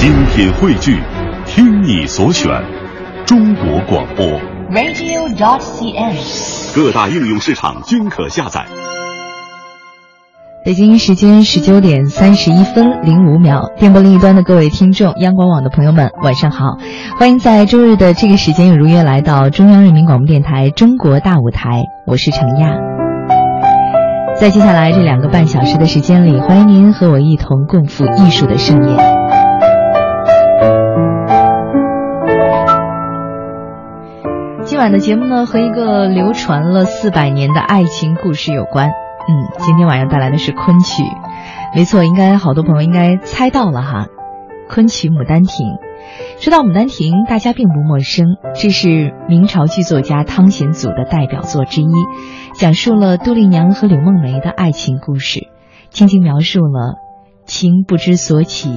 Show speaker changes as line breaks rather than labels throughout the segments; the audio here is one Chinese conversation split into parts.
精品汇聚，听你所选，中国广播。
radio.dot.cn，。
各大应用市场均可下载。
北京时间十九点三十一分零五秒，电波另一端的各位听众，央广网的朋友们，晚上好！欢迎在周日的这个时间又如约来到中央人民广播电台《中国大舞台》，我是程亚。在接下来这两个半小时的时间里，欢迎您和我一同共赴艺术的盛宴。晚的节目呢，和一个流传了四百年的爱情故事有关。嗯，今天晚上带来的是昆曲，没错，应该好多朋友应该猜到了哈，昆曲《牡丹亭》。说到《牡丹亭》，大家并不陌生，这是明朝剧作家汤显祖的代表作之一，讲述了杜丽娘和柳梦梅的爱情故事，轻轻描述了情不知所起，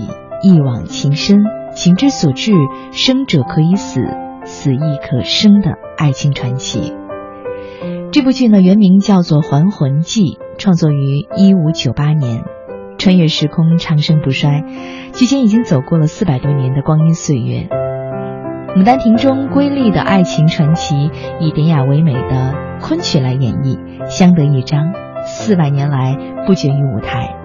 一往情深，情之所至，生者可以死，死亦可生的爱情传奇。这部剧呢，原名叫做《还魂记》，创作于一五九八年，穿越时空，长盛不衰，距今已经走过了四百多年的光阴岁月。《牡丹亭》中瑰丽的爱情传奇，以典雅唯美的昆曲来演绎，相得益彰，四百年来不绝于舞台。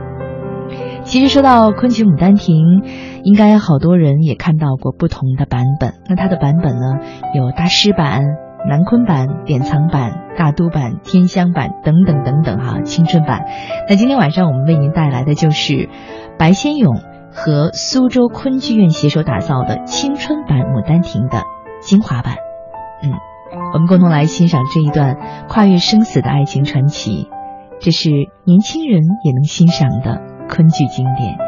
其实说到昆曲《牡丹亭》，应该好多人也看到过不同的版本。那它的版本呢，有大师版。南昆版、典藏版、大都版、天香版等等等等哈，青春版。那今天晚上我们为您带来的就是白先勇和苏州昆剧院携手打造的青春版《牡丹亭》的精华版。嗯，我们共同来欣赏这一段跨越生死的爱情传奇，这是年轻人也能欣赏的昆剧经典。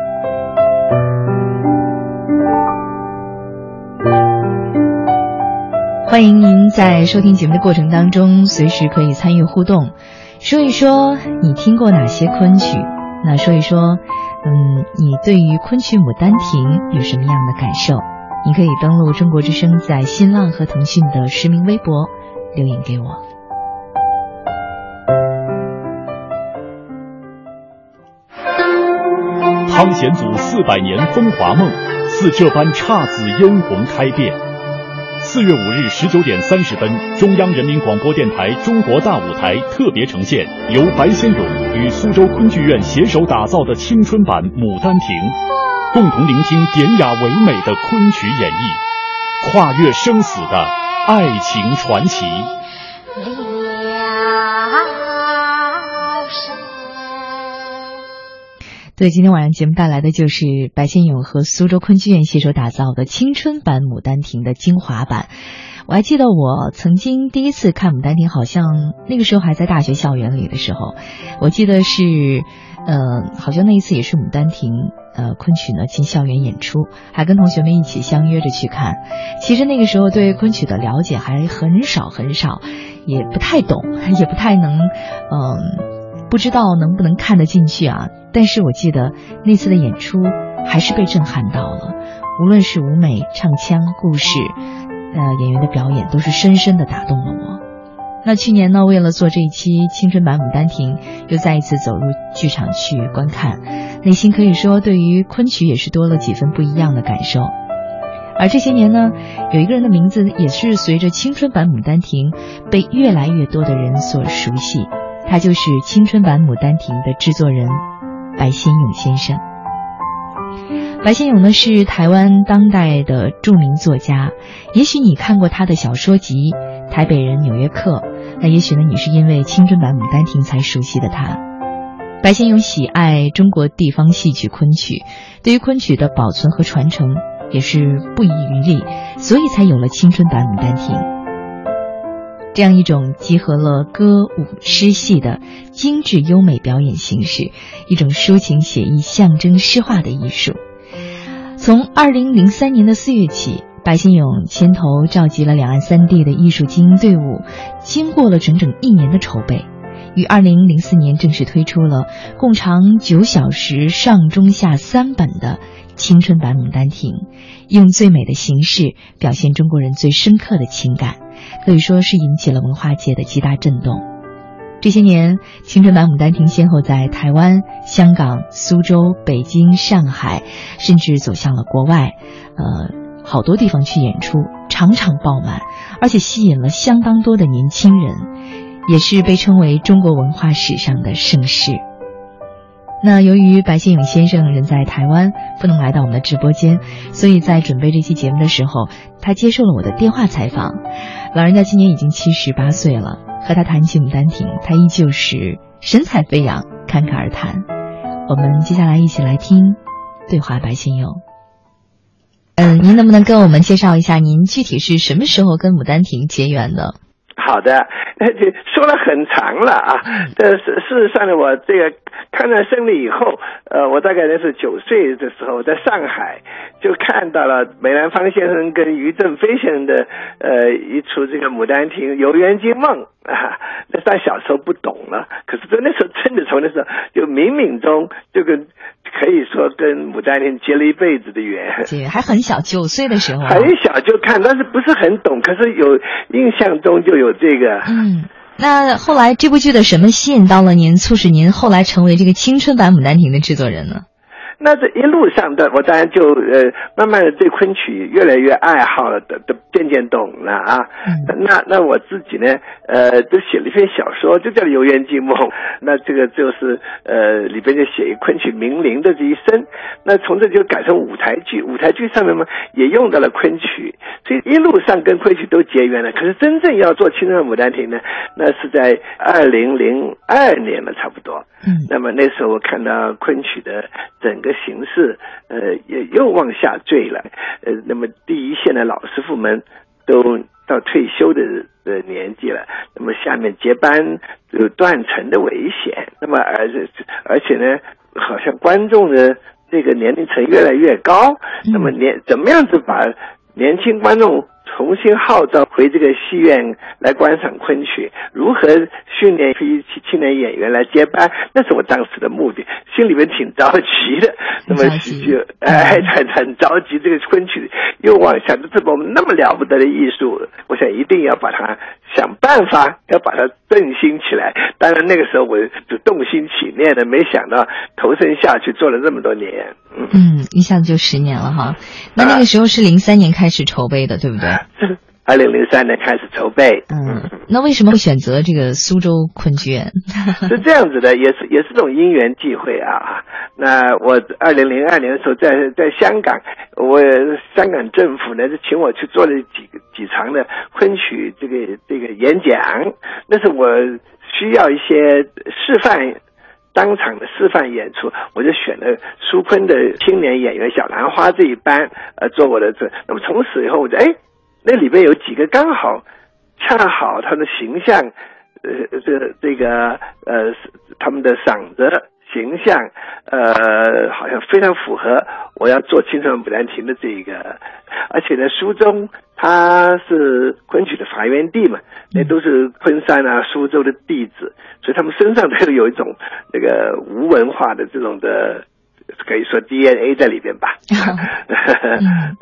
欢迎您在收听节目的过程当中，随时可以参与互动，说一说你听过哪些昆曲，那说一说，嗯，你对于昆曲《牡丹亭》有什么样的感受？你可以登录中国之声在新浪和腾讯的实名微博留言给我。
汤显祖四百年风华梦，似这般姹紫嫣红开遍。四月五日十九点三十分，中央人民广播电台《中国大舞台》特别呈现由白先勇与苏州昆剧院携手打造的青春版《牡丹亭》，共同聆听典雅唯美的昆曲演绎，跨越生死的爱情传奇。
对，今天晚上节目带来的就是白先勇和苏州昆剧院携手打造的青春版《牡丹亭》的精华版。我还记得我曾经第一次看《牡丹亭》，好像那个时候还在大学校园里的时候，我记得是，呃，好像那一次也是《牡丹亭》呃昆曲呢进校园演出，还跟同学们一起相约着去看。其实那个时候对昆曲的了解还很少很少，也不太懂，也不太能，嗯、不知道能不能看得进去啊。但是我记得那次的演出还是被震撼到了，无论是舞美、唱腔、故事，呃，演员的表演都是深深的打动了我。那去年呢，为了做这一期青春版《牡丹亭》，又再一次走入剧场去观看，内心可以说对于昆曲也是多了几分不一样的感受。而这些年呢，有一个人的名字也是随着青春版《牡丹亭》被越来越多的人所熟悉，他就是青春版《牡丹亭》的制作人。白先勇先生，白先勇呢是台湾当代的著名作家。也许你看过他的小说集《台北人》《纽约客》，那也许呢你是因为青春版《牡丹亭》才熟悉的他。白先勇喜爱中国地方戏曲昆曲，对于昆曲的保存和传承也是不遗余力，所以才有了青春版《牡丹亭》。这样一种集合了歌舞诗戏的精致优美表演形式，一种抒情写意、象征诗化的艺术。从二零零三年的四月起，白先勇牵头召集了两岸三地的艺术精英队伍，经过了整整一年的筹备，于二零零四年正式推出了共长九小时、上中下三本的青春版《牡丹亭》，用最美的形式表现中国人最深刻的情感。可以说是引起了文化界的极大震动。这些年，青春版《牡丹亭》先后在台湾、香港、苏州、北京、上海，甚至走向了国外，呃，好多地方去演出，场场爆满，而且吸引了相当多的年轻人，也是被称为中国文化史上的盛事。那由于白先勇先生人在台湾，不能来到我们的直播间，所以在准备这期节目的时候，他接受了我的电话采访。老人家今年已经七十八岁了，和他谈起《牡丹亭》，他依旧是神采飞扬、侃侃而谈。我们接下来一起来听对话白先勇。嗯，您能不能跟我们介绍一下，您具体是什么时候跟《牡丹亭》结缘的？
好的，说了很长了啊。但是事实上呢，我这个抗战胜利以后，呃，我大概那是九岁的时候，在上海就看到了梅兰芳先生跟于正飞先生的呃一出这个《牡丹亭·游园惊梦》啊。那但小时候不懂了，可是在那时候真的从那时候就冥冥中就跟。可以说跟牡丹亭结了一辈子的缘，
还很小，九岁的时候，
很小就看，但是不是很懂，可是有印象中就有这个。
嗯，那后来这部剧的什么吸引到了您，促使您后来成为这个青春版牡丹亭的制作人呢？
那这一路上的，我当然就呃，慢慢的对昆曲越来越爱好了，的的渐渐懂了啊。那那我自己呢，呃，都写了一篇小说，就叫《游园惊梦》。那这个就是呃，里边就写一昆曲名伶的这一生。那从这就改成舞台剧，舞台剧上面嘛也用到了昆曲，所以一路上跟昆曲都结缘了。可是真正要做《青春牡丹亭》呢，那是在二零零二年了，差不多。
嗯。
那么那时候我看到昆曲的整个。形势，呃，也又往下坠了，呃，那么第一线的老师傅们都到退休的的年纪了，那么下面接班有断层的危险，那么而且而且呢，好像观众的这个年龄层越来越高，那么年怎么样子把年轻观众？重新号召回这个戏院来观赏昆曲，如何训练一批青年演员来接班？那是我当时的目的，心里面挺着急的。那么就哎，很很着急，这个昆曲又往下，这么那么了不得的艺术，我想一定要把它想办法要把它振兴起来。当然那个时候我就动心起念的，没想到投身下去做了这么多年。
嗯，一下子就十年了哈。那那个时候是零三年开始筹备的，对不对？
二零零三年开始筹备。
嗯，那为什么会选择这个苏州昆剧院？
是这样子的，也是也是这种因缘际会啊。那我二零零二年的时候在在香港，我香港政府呢就请我去做了几几场的昆曲这个这个演讲，那是我需要一些示范。当场的示范演出，我就选了苏昆的青年演员小兰花这一班，呃，做我的这。那么从此以后，我就哎，那里边有几个刚好，恰好他的形象，呃，这这个呃，他们的嗓子形象，呃，好像非常符合我要做《青春牡丹亭》的这个。而且呢，苏州它是昆曲的发源地嘛，那都是昆山啊、苏州的弟子，所以他们身上都有一种那个无文化的这种的，可以说 DNA 在里边吧。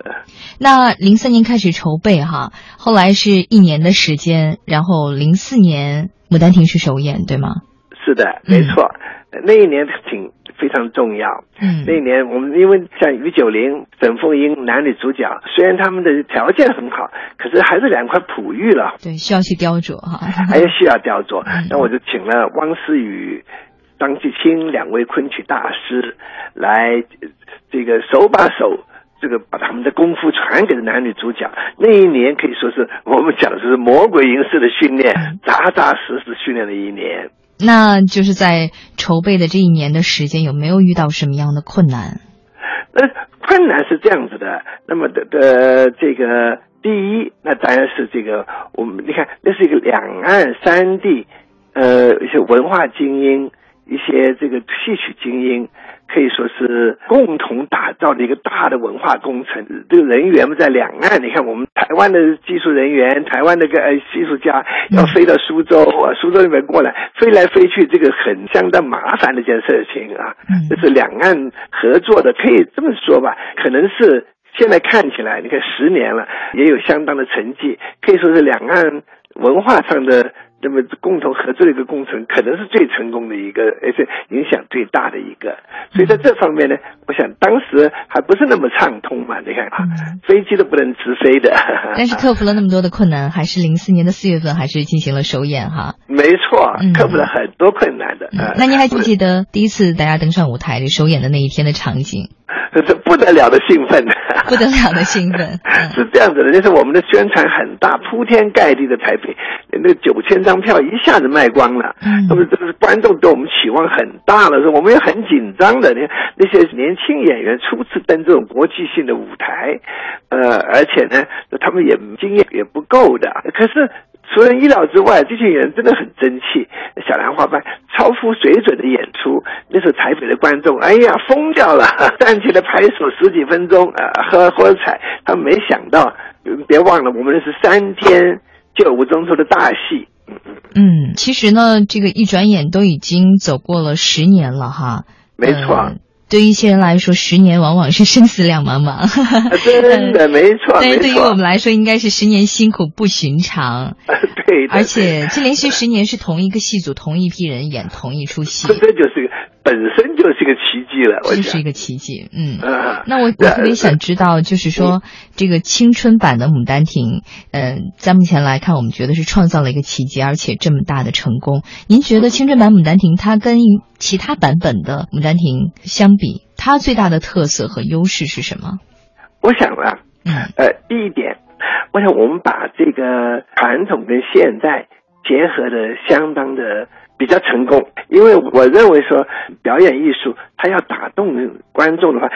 那零三年开始筹备哈，后来是一年的时间，然后零四年《牡丹亭》是首演，对吗？
是的，没错，那一年挺。非常重要。
嗯，
那一年我们因为像于九龄、沈凤英男女主角，虽然他们的条件很好，可是还是两块璞玉了。
对，需要去雕琢哈。
还需要雕琢。那我就请了汪思雨、张继清两位昆曲大师来，这个手把手，这个把他们的功夫传给了男女主角。那一年可以说是我们讲的是魔鬼营式的训练，扎扎实实训练了一年。
那就是在筹备的这一年的时间，有没有遇到什么样的困难？
呃，困难是这样子的。那么的的这个第一，那当然是这个我们你看，那是一个两岸三地，呃，一些文化精英，一些这个戏曲精英。可以说是共同打造的一个大的文化工程。这个人员们在两岸，你看我们台湾的技术人员、台湾那个呃艺术家要飞到苏州啊，苏州那边过来，飞来飞去，这个很相当麻烦的一件事情啊。这是两岸合作的，可以这么说吧？可能是现在看起来，你看十年了，也有相当的成绩，可以说是两岸文化上的那么共同合作的一个工程，可能是最成功的一个，而且影响最大的一个。所以在这方面呢，我想当时还不是那么畅通嘛。你看啊，飞机都不能直飞的。
但是克服了那么多的困难，还是零四年的四月份还是进行了首演哈。
没错，克服了很多困难的。
嗯那您还记不记得第一次大家登上舞台的首演的那一天的场景？
这不得了的兴奋，
不得了的兴奋，
是这样子的。就是我们的宣传很大，铺天盖地的台北，那九千张票一下子卖光了。那么这个观众对我们期望很大了，我们也很紧张的。你看那些年轻演员初次登这种国际性的舞台，呃，而且呢，他们也经验也不够的。可是。出人意料之外，这些人真的很争气。小兰花班超乎水准的演出，那时候台北的观众，哎呀，疯掉了，站起来拍手十几分钟，呃，喝喝彩。他们没想到，别忘了，我们是三天就五钟头的大戏。
嗯，其实呢，这个一转眼都已经走过了十年了，哈。
没错。
对于一些人来说，十年往往是生死两茫茫。
真的 没错，
但是对于我们来说，应该是十年辛苦不寻常。
对，
而且这连续十年是同一个戏组、同一批人演同一出戏，
这就是本身就是一个奇迹了。
这是一个奇迹，嗯。那我我特别想知道，就是说这个青春版的《牡丹亭》，嗯，在目前来看，我们觉得是创造了一个奇迹，而且这么大的成功。您觉得青春版《牡丹亭》它跟其他版本的《牡丹亭》相比，它最大的特色和优势是什么？
我想啊，嗯，呃，第一点。我想，我们把这个传统跟现代结合的相当的比较成功，因为我认为说表演艺术它要打动观众的话，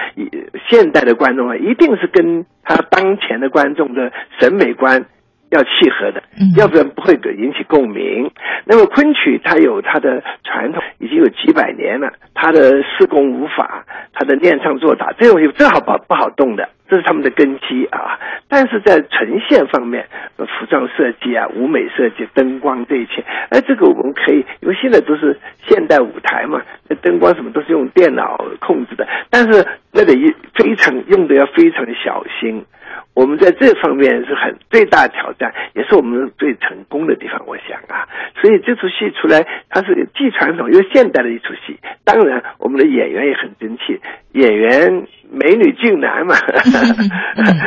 现代的观众啊，一定是跟他当前的观众的审美观要契合的，要不然不会引起共鸣。那么昆曲它有它的传统，已经有几百年了，它的四功五法，它的练唱作打，这东西正好不不好动的。这是他们的根基啊，但是在呈现方面，服装设计啊、舞美设计、灯光这一切，哎，这个我们可以，因为现在都是现代舞台嘛，那灯光什么都是用电脑控制的，但是那得一非常用的要非常小心。我们在这方面是很最大挑战，也是我们最成功的地方。我想啊，所以这出戏出来，它是既传统又现代的一出戏。当然，我们的演员也很争气，演员美女俊男嘛，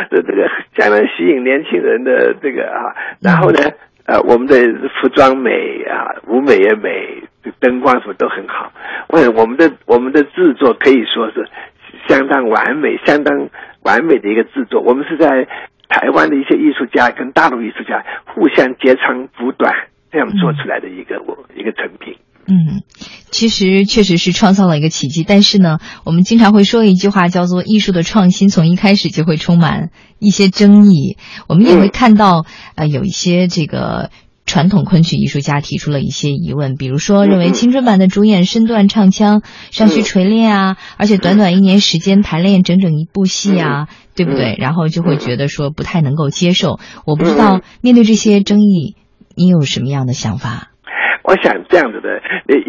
这 这个相当吸引年轻人的这个啊。然后呢，呃，我们的服装美啊，舞美也美，灯光什么都很好。我我们的我们的制作可以说是相当完美，相当。完美的一个制作，我们是在台湾的一些艺术家跟大陆艺术家互相截长补短这样做出来的一个我一个成品。
嗯，其实确实是创造了一个奇迹。但是呢，我们经常会说一句话，叫做“艺术的创新从一开始就会充满一些争议”。我们也会看到，呃，有一些这个。传统昆曲艺术家提出了一些疑问，比如说认为青春版的主演身段唱腔尚需锤炼啊，而且短短一年时间排练整整一部戏啊，对不对？然后就会觉得说不太能够接受。我不知道面对这些争议，你有什么样的想法？
我想这样子的，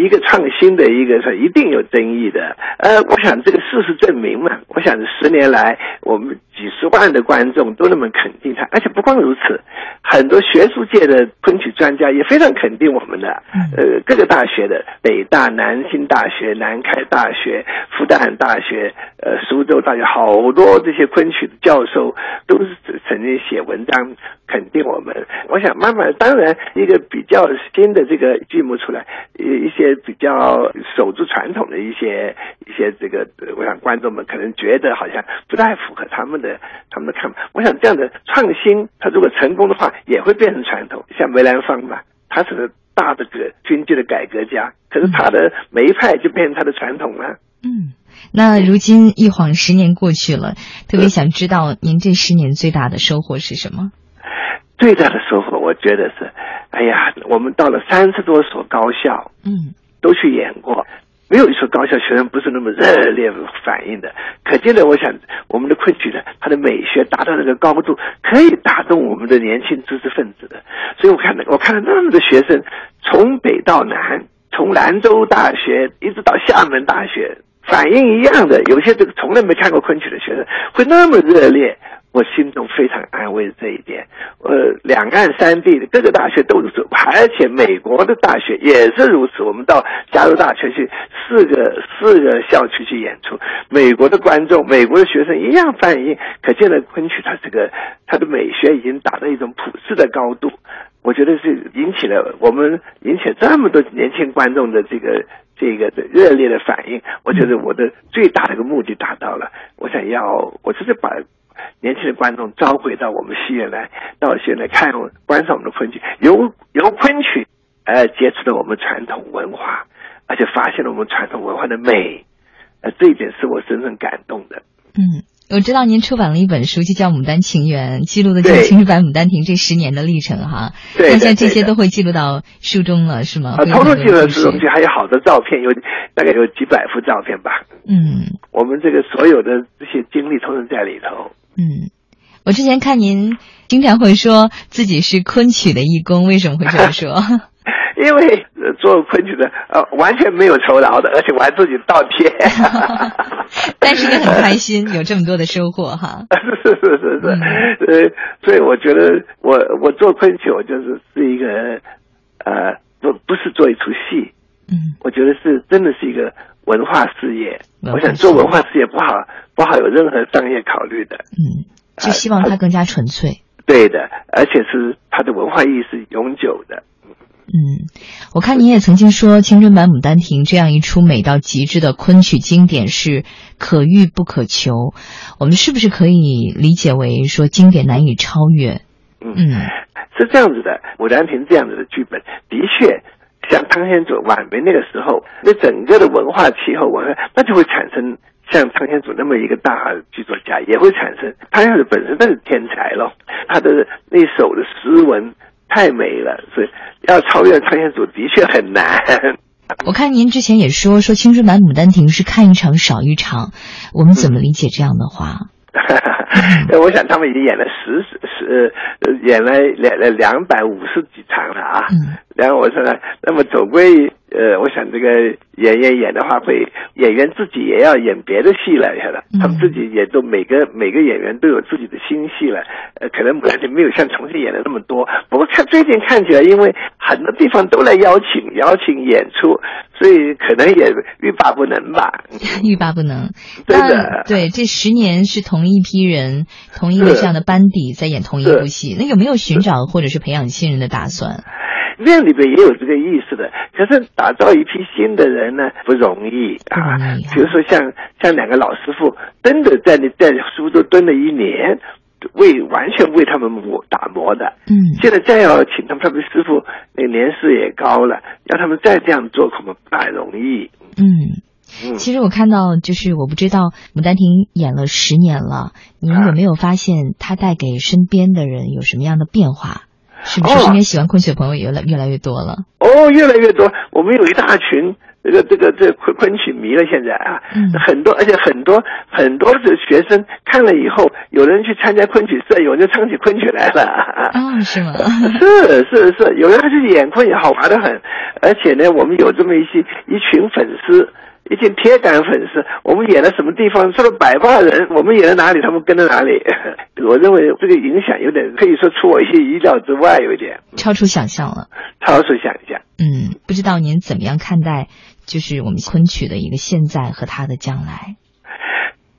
一个创新的一个是一定有争议的。呃，我想这个事实证明嘛，我想十年来我们几十万的观众都那么肯定他，而且不光如此，很多学术界的昆曲专家也非常肯定我们的。呃，各个大学的北大、南京大学、南开大学、复旦大学、呃，苏州大学，好多这些昆曲的教授都是曾经写文章肯定我们。我想慢慢，当然一个比较新的这个。剧目出来，一一些比较守住传统的一些一些这个，我想观众们可能觉得好像不太符合他们的他们的看法。我想这样的创新，它如果成功的话，也会变成传统。像梅兰芳吧，他是大的个军剧的改革家，可是他的梅派就变成他的传统了。
嗯，那如今一晃十年过去了，特别想知道您这十年最大的收获是什么？
最大的收获，我觉得是。哎呀，我们到了三十多所高校，嗯，都去演过，没有一所高校学生不是那么热烈反应的。可见的，我想我们的昆曲呢，它的美学达到那个高度，可以打动我们的年轻知识分子的。所以我看到，我看到那么多学生从北到南，从兰州大学一直到厦门大学，反应一样的。有些这个从来没看过昆曲的学生会那么热烈。我心中非常安慰这一点。呃，两岸三地的各个大学都如此，而且美国的大学也是如此。我们到加州大学去，四个四个校区去演出，美国的观众、美国的学生一样反应。可见了昆曲它这个它的美学已经达到一种普世的高度。我觉得是引起了我们引起了这么多年轻观众的这个这个的热烈的反应。我觉得我的最大的一个目的达到了。我想要，我就是把年轻的观众召回到我们戏院来，到戏院来看观赏我们的昆曲，由由昆曲呃接触了我们传统文化，而且发现了我们传统文化的美，呃，这一点是我真正感动的。
嗯。我知道您出版了一本书，就叫《牡丹情缘》，记录的就是青石板《牡丹亭》这十年的历程哈。
对，
那像这些都会记录到书中了，是吗？
啊，偷偷记录书中去，还有好多照片，有大概有几百幅照片吧。
嗯，
我们这个所有的这些经历，通通在里头。
嗯，我之前看您经常会说自己是昆曲的义工，为什么会这么说？
因为做昆曲的呃完全没有酬劳的，而且我还自己倒贴，
但是也很开心，有这么多的收获哈。
是是是是，呃，所以我觉得我我做昆曲，我就是是一个呃不不是做一出戏，
嗯，
我觉得是真的是一个文化事业。我想做文化事业不好不好有任何商业考虑的，
嗯，就希望它更加纯粹。
对的，而且是它的文化意义是永久的。
嗯，我看您也曾经说，青春版《牡丹亭》这样一出美到极致的昆曲经典是可遇不可求。我们是不是可以理解为说经典难以超越？
嗯，是这样子的，《牡丹亭》这样子的剧本，的确像汤显祖晚辈那个时候，那整个的文化气候，我那就会产生像汤显祖那么一个大剧作家，也会产生。汤显祖本身那是天才了，他的那首的诗文。太美了，所以要超越汤显祖的确很难。
我看您之前也说说青春版《牡丹亭》是看一场少一场，我们怎么理解这样的话？
我想他们已经演了十十呃演了两两百五十几场了啊。然后我说呢，那么总归呃，我想这个演员演的话，会演员自己也要演别的戏了，晓得？他们自己也都每个每个演员都有自己的新戏了。呃，可能牡丹亭没有像重庆演的那么多，不过看最近看起来，因为很多地方都来邀请邀请演出，所以可能也欲罢不能吧。
欲罢不能。
对的。
对，这十年是同一批人，同一个这样的班底在演同一部戏，那有没有寻找或者是培养新人的打算？
那里边也有这个意思的，可是打造一批新的人呢不容易啊。比如说像像两个老师傅，真的在你在苏州蹲了一年，为完全为他们磨打磨的。
嗯，
现在再要请他们他们师傅，那个年事也高了，让他们再这样做，恐怕不太容易。
嗯，其实我看到，就是我不知道《牡丹亭》演了十年了，您有没有发现他带给身边的人有什么样的变化？是不是身边喜欢昆曲的朋友也越来越来越多了？
哦，越来越多。我们有一大群这个这个这昆昆曲迷了，现在啊，很多，而且很多很多的学生看了以后，有人去参加昆曲社，有人就唱起昆曲来了。
啊，是吗？
是是是，有人还去演昆曲，好玩的很。而且呢，我们有这么一些一群粉丝。一群铁杆粉丝，我们演了什么地方，说了百万人，我们演了哪里，他们跟着哪里。我认为这个影响有点，可以说出我一些意料之外，有一点
超出想象了。
超出想象。
嗯，不知道您怎么样看待，就是我们昆曲的一个现在和它的将来。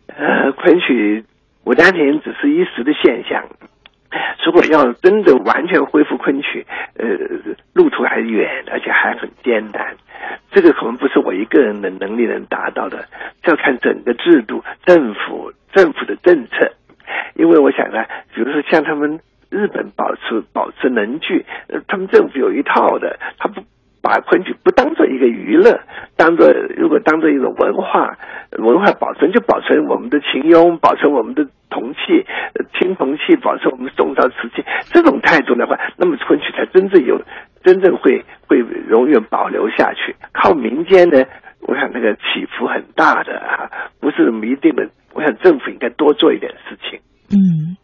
呃，昆曲《牡丹亭》只是一时的现象，如果要真的完全恢复昆曲，呃，路途还远，而且还很艰难。这个可能不是我一个人的能力能达到的，要看整个制度、政府、政府的政策。因为我想呢，比如说像他们日本保持保持能剧，他们政府有一套的，他不把昆曲不当做一个娱乐，当做如果当做一种文化，文化保存就保存我们的秦俑，保存我们的铜器、青铜器，保存我们宋朝瓷器，这种态度的话，那么昆曲才真正有。真正会会永远保留下去，靠民间呢，我想那个起伏很大的啊，不是那么一定的。我想政府应该多做一点事情。
嗯，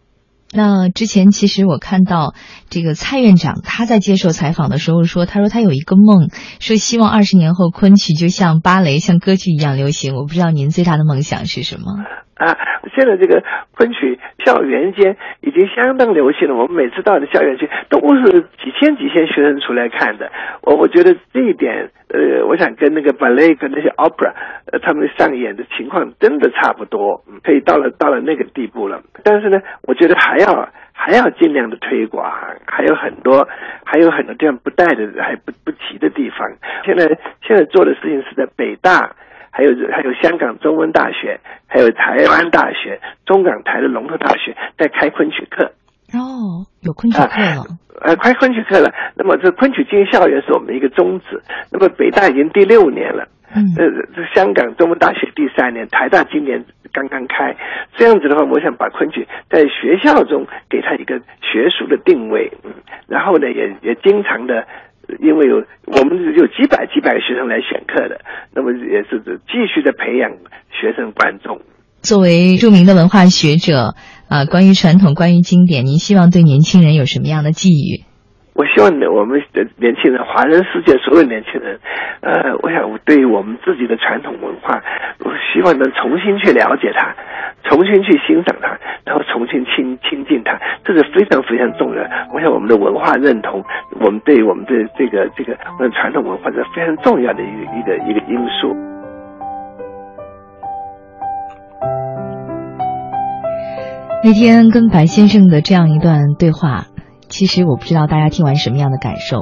那之前其实我看到这个蔡院长他在接受采访的时候说，他说他有一个梦，说希望二十年后昆曲就像芭蕾、像歌剧一样流行。我不知道您最大的梦想是什么？
啊，现在这个昆曲校园间已经相当流行了。我们每次到的校园去，都是几千几千学生出来看的。我我觉得这一点，呃，我想跟那个 ballet 跟那些 opera，呃，他们上演的情况真的差不多，可以到了到了那个地步了。但是呢，我觉得还要还要尽量的推广，还有很多还有很多这样不带的还不不齐的地方。现在现在做的事情是在北大。还有还有香港中文大学，还有台湾大学、中港台的龙头大学在开昆曲课。
哦，有昆曲课了。
呃，开昆曲课了。那么这昆曲进校园是我们的一个宗旨。那么北大已经第六年了。嗯。呃，这香港中文大学第三年，台大今年刚刚开。这样子的话，我想把昆曲在学校中给他一个学术的定位。嗯。然后呢，也也经常的。因为有我们有几百几百个学生来选课的，那么也是继续的培养学生观众。
作为著名的文化学者啊，关于传统，关于经典，您希望对年轻人有什么样的寄语？
我希望，我们的年轻人，华人世界所有年轻人，呃，我想对于我们自己的传统文化，我希望能重新去了解它，重新去欣赏它，然后重新亲亲近它，这是非常非常重要。我想我们的文化认同，我们对我们的这个这个我们传统文化是非常重要的一个一个一个因素。
那天跟白先生的这样一段对话。其实我不知道大家听完什么样的感受。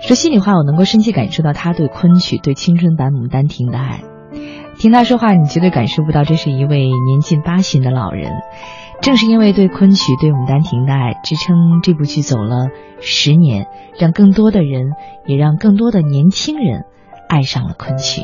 说心里话，我能够深切感受到他对昆曲、对青春版《牡丹亭》的爱。听他说话，你绝对感受不到这是一位年近八旬的老人。正是因为对昆曲、对《牡丹亭》的爱，支撑这部剧走了十年，让更多的人，也让更多的年轻人爱上了昆曲。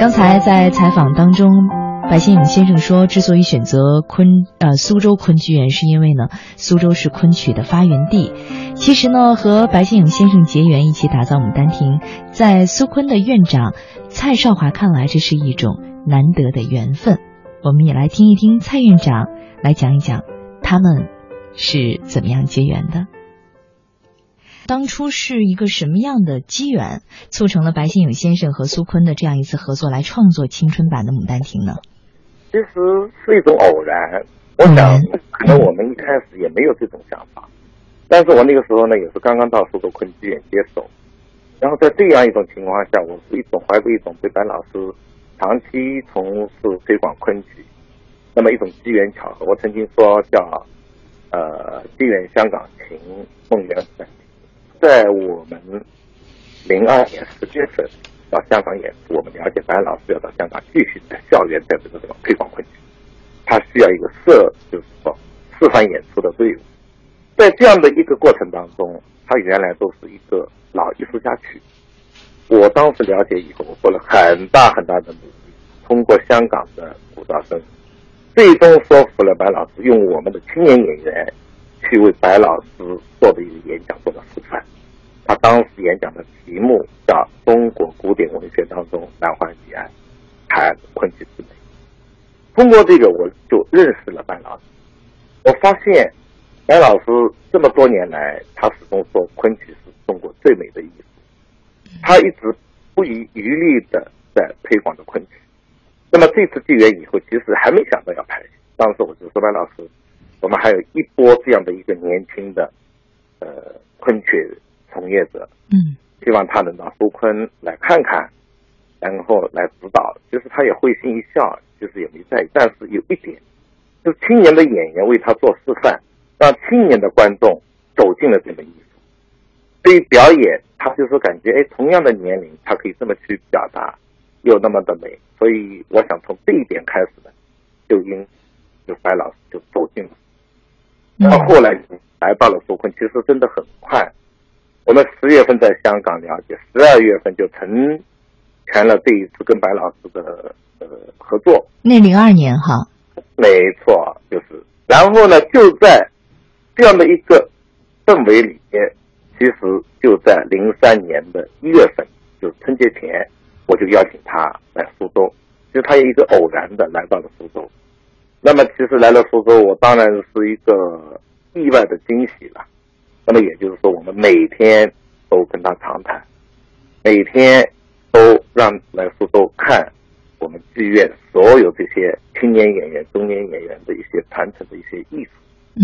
刚才在采访当中。白先勇先生说：“之所以选择昆呃苏州昆剧院，是因为呢，苏州是昆曲的发源地。其实呢，和白先勇先生结缘，一起打造《牡丹亭》，在苏昆的院长蔡少华看来，这是一种难得的缘分。我们也来听一听蔡院长来讲一讲，他们是怎么样结缘的。当初是一个什么样的机缘，促成了白先勇先生和苏昆的这样一次合作，来创作青春版的《牡丹亭》呢？”
其实是一种偶然，我想可能我们一开始也没有这种想法，但是我那个时候呢，也是刚刚到苏州昆剧院接手，然后在这样一种情况下，我是一种怀着一种对白老师长期从事推广昆曲，那么一种机缘巧合，我曾经说叫呃机缘香港情，梦圆粉，在我们零二年十月份。到香港演出，我们了解白老师要到香港继续在校园在这个地方推广昆曲，他需要一个社，就是说示范演出的队伍。在这样的一个过程当中，他原来都是一个老艺术家曲。我当时了解以后，我做了很大很大的努力，通过香港的鼓噪声，最终说服了白老师用我们的青年演员去为白老师做的一个演讲做的示范。他当时演讲的题目叫《中国古典文学当中南怀瑾案谈昆曲之美》。通过这个，我就认识了白老师。我发现，白老师这么多年来，他始终说昆曲是中国最美的艺术。他一直不遗余力的在推广着昆曲。那么这次纪元以后，其实还没想到要拍戏。当时我就说，白老师，我们还有一波这样的一个年轻的呃昆曲。从业者，
嗯，
希望他能到苏昆来看看，然后来指导。就是他也会心一笑，就是也没在意。但是有一点，就是青年的演员为他做示范，让青年的观众走进了这门艺术。对于表演，他就是感觉，哎，同样的年龄，他可以这么去表达，又那么的美。所以，我想从这一点开始呢，就因就白老师就走进了。到后来来到了苏昆，其实真的很快。我们十月份在香港了解，十二月份就成全了这一次跟白老师的呃合作。
那零二年哈，
没错，就是。然后呢，就在这样的一个氛围里面，其实就在零三年的一月份，就春节前，我就邀请他来苏州。其实他有一个偶然的来到了苏州。那么，其实来了苏州，我当然是一个意外的惊喜了。那么也就是说，我们每天都跟他长谈，每天都让来苏州看我们剧院所有这些青年演员、中年演员的一些传承的一些艺术。
嗯，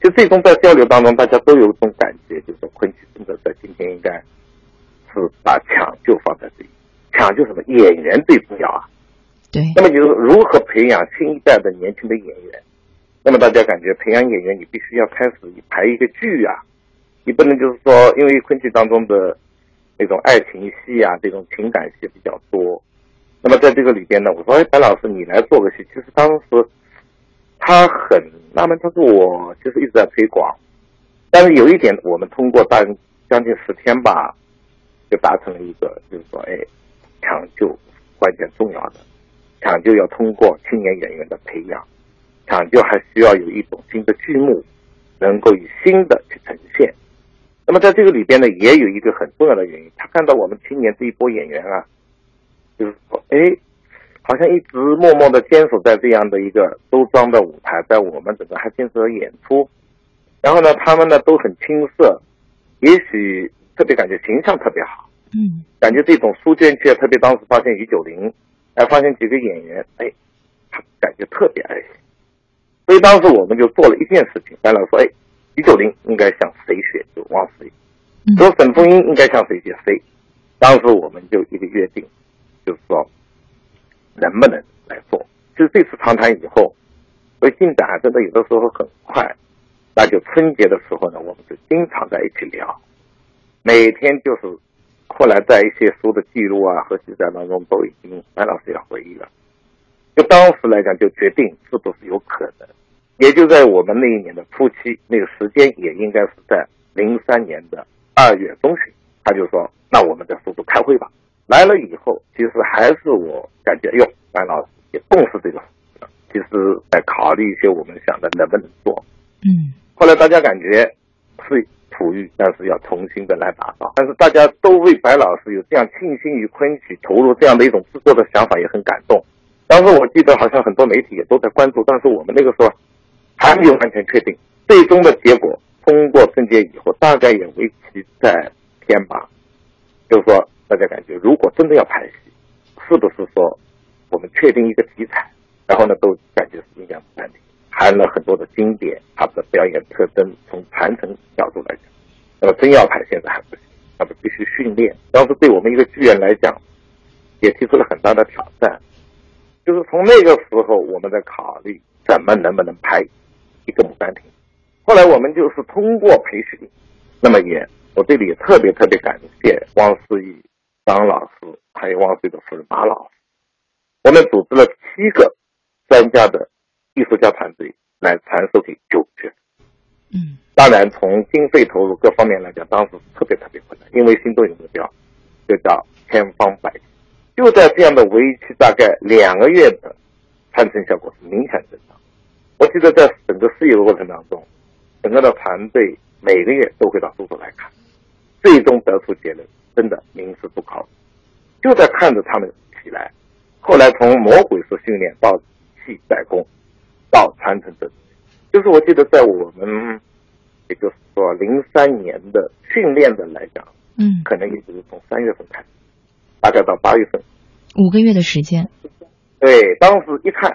就最终在交流当中，大家都有一种感觉，就是说昆曲真的在今天应该是把抢救放在这里，抢救什么？演员最重要啊。
对。
那么就是如何培养新一代的年轻的演员？那么大家感觉培养演员，你必须要开始排一个剧啊，你不能就是说，因为昆曲当中的那种爱情戏啊，这种情感戏比较多。那么在这个里边呢，我说，哎，白老师你来做个戏，其实当时他很纳闷，他说我就是一直在推广，但是有一点，我们通过大将近十天吧，就达成了一个，就是说，哎，抢救关键重要的。抢救要通过青年演员的培养，抢救还需要有一种新的剧目，能够以新的去呈现。那么在这个里边呢，也有一个很重要的原因，他看到我们青年这一波演员啊，就是说，哎，好像一直默默的坚守在这样的一个周庄的舞台，在我们整个还坚持着演出。然后呢，他们呢都很青涩，也许特别感觉形象特别好，
嗯，
感觉这种书卷气，特别当时发现于九龄。哎，发现几个演员，哎，他感觉特别爱惜，所以当时我们就做了一件事情。白老说：“哎，于九龄应该向谁学就往谁，说沈凤英应该向谁学谁。”当时我们就一个约定，就是说能不能来做。其实这次长谈以后，所以进展真的有的时候很快。那就春节的时候呢，我们就经常在一起聊，每天就是。后来在一些书的记录啊和记载当中，都已经白老师也回忆了。就当时来讲，就决定是不是有可能，也就在我们那一年的初期，那个时间也应该是在零三年的二月中旬。他就说：“那我们在苏州开会吧。”来了以后，其实还是我感觉，哟，白老师也重视这个，其实在考虑一些我们想的能不能做。
嗯。
后来大家感觉是。璞玉，但是要重新的来打造。但是大家都为白老师有这样倾心于昆曲，投入这样的一种制作的想法，也很感动。当时我记得好像很多媒体也都在关注，但是我们那个时候还没有完全确定。最终的结果，通过春节以后，大概也为期在天吧。就是说，大家感觉如果真的要拍戏，是不是说我们确定一个题材，然后呢，都感觉是应该暂停。含了很多的经典，他的表演特征，从传承角度来讲，那么真要拍现在还不行，那么必须训练。当时对我们一个剧院来讲，也提出了很大的挑战，就是从那个时候我们在考虑怎么能不能拍一个《牡丹亭》。后来我们就是通过培训，那么也我这里也特别特别感谢汪思义张老师，还有汪思义的夫人马老师，我们组织了七个专家的。艺术家团队来传授给九泉
嗯，
当然从经费投入各方面来讲，当时特别特别困难，因为心中有目标，就叫千方百计。就在这样的为期大概两个月的传承效果是明显增长。我记得在整个事业的过程当中，整个的团队每个月都会到苏州来看，最终得出结论，真的名师不考，就在看着他们起来。后来从魔鬼式训练到气代工。到传承的，就是我记得在我们，也就是说零三年的训练的来讲，
嗯，
可能也就是从三月份开始，大概到八月份，
五个月的时间。
对，当时一看，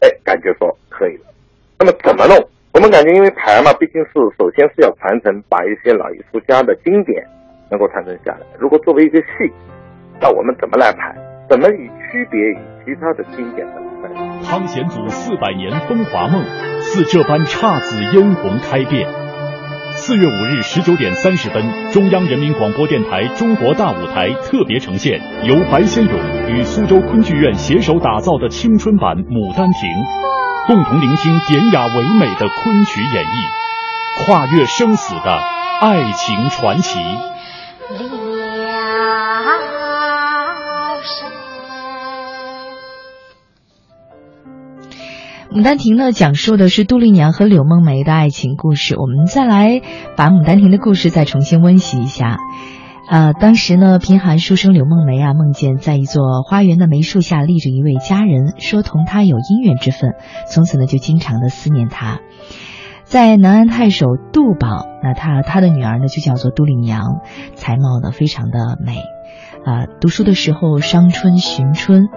哎，感觉说可以了。那么怎么弄？我们感觉因为排嘛，毕竟是首先是要传承，把一些老艺术家的经典能够传承下来。如果作为一个戏，那我们怎么来排？怎么以区别于其他的经典的？
汤显祖四百年风华梦，似这般姹紫嫣红开遍。四月五日十九点三十分，中央人民广播电台中国大舞台特别呈现由白先勇与苏州昆剧院携手打造的青春版《牡丹亭》，共同聆听典雅唯美的昆曲演绎，跨越生死的爱情传奇。
《牡丹亭》呢，讲述的是杜丽娘和柳梦梅的爱情故事。我们再来把《牡丹亭》的故事再重新温习一下。呃，当时呢，贫寒书生柳梦梅啊，梦见在一座花园的梅树下立着一位佳人，说同她有姻缘之分，从此呢就经常的思念她。在南安太守杜宝，那他他的女儿呢就叫做杜丽娘，才貌呢非常的美，啊，读书的时候伤春寻春，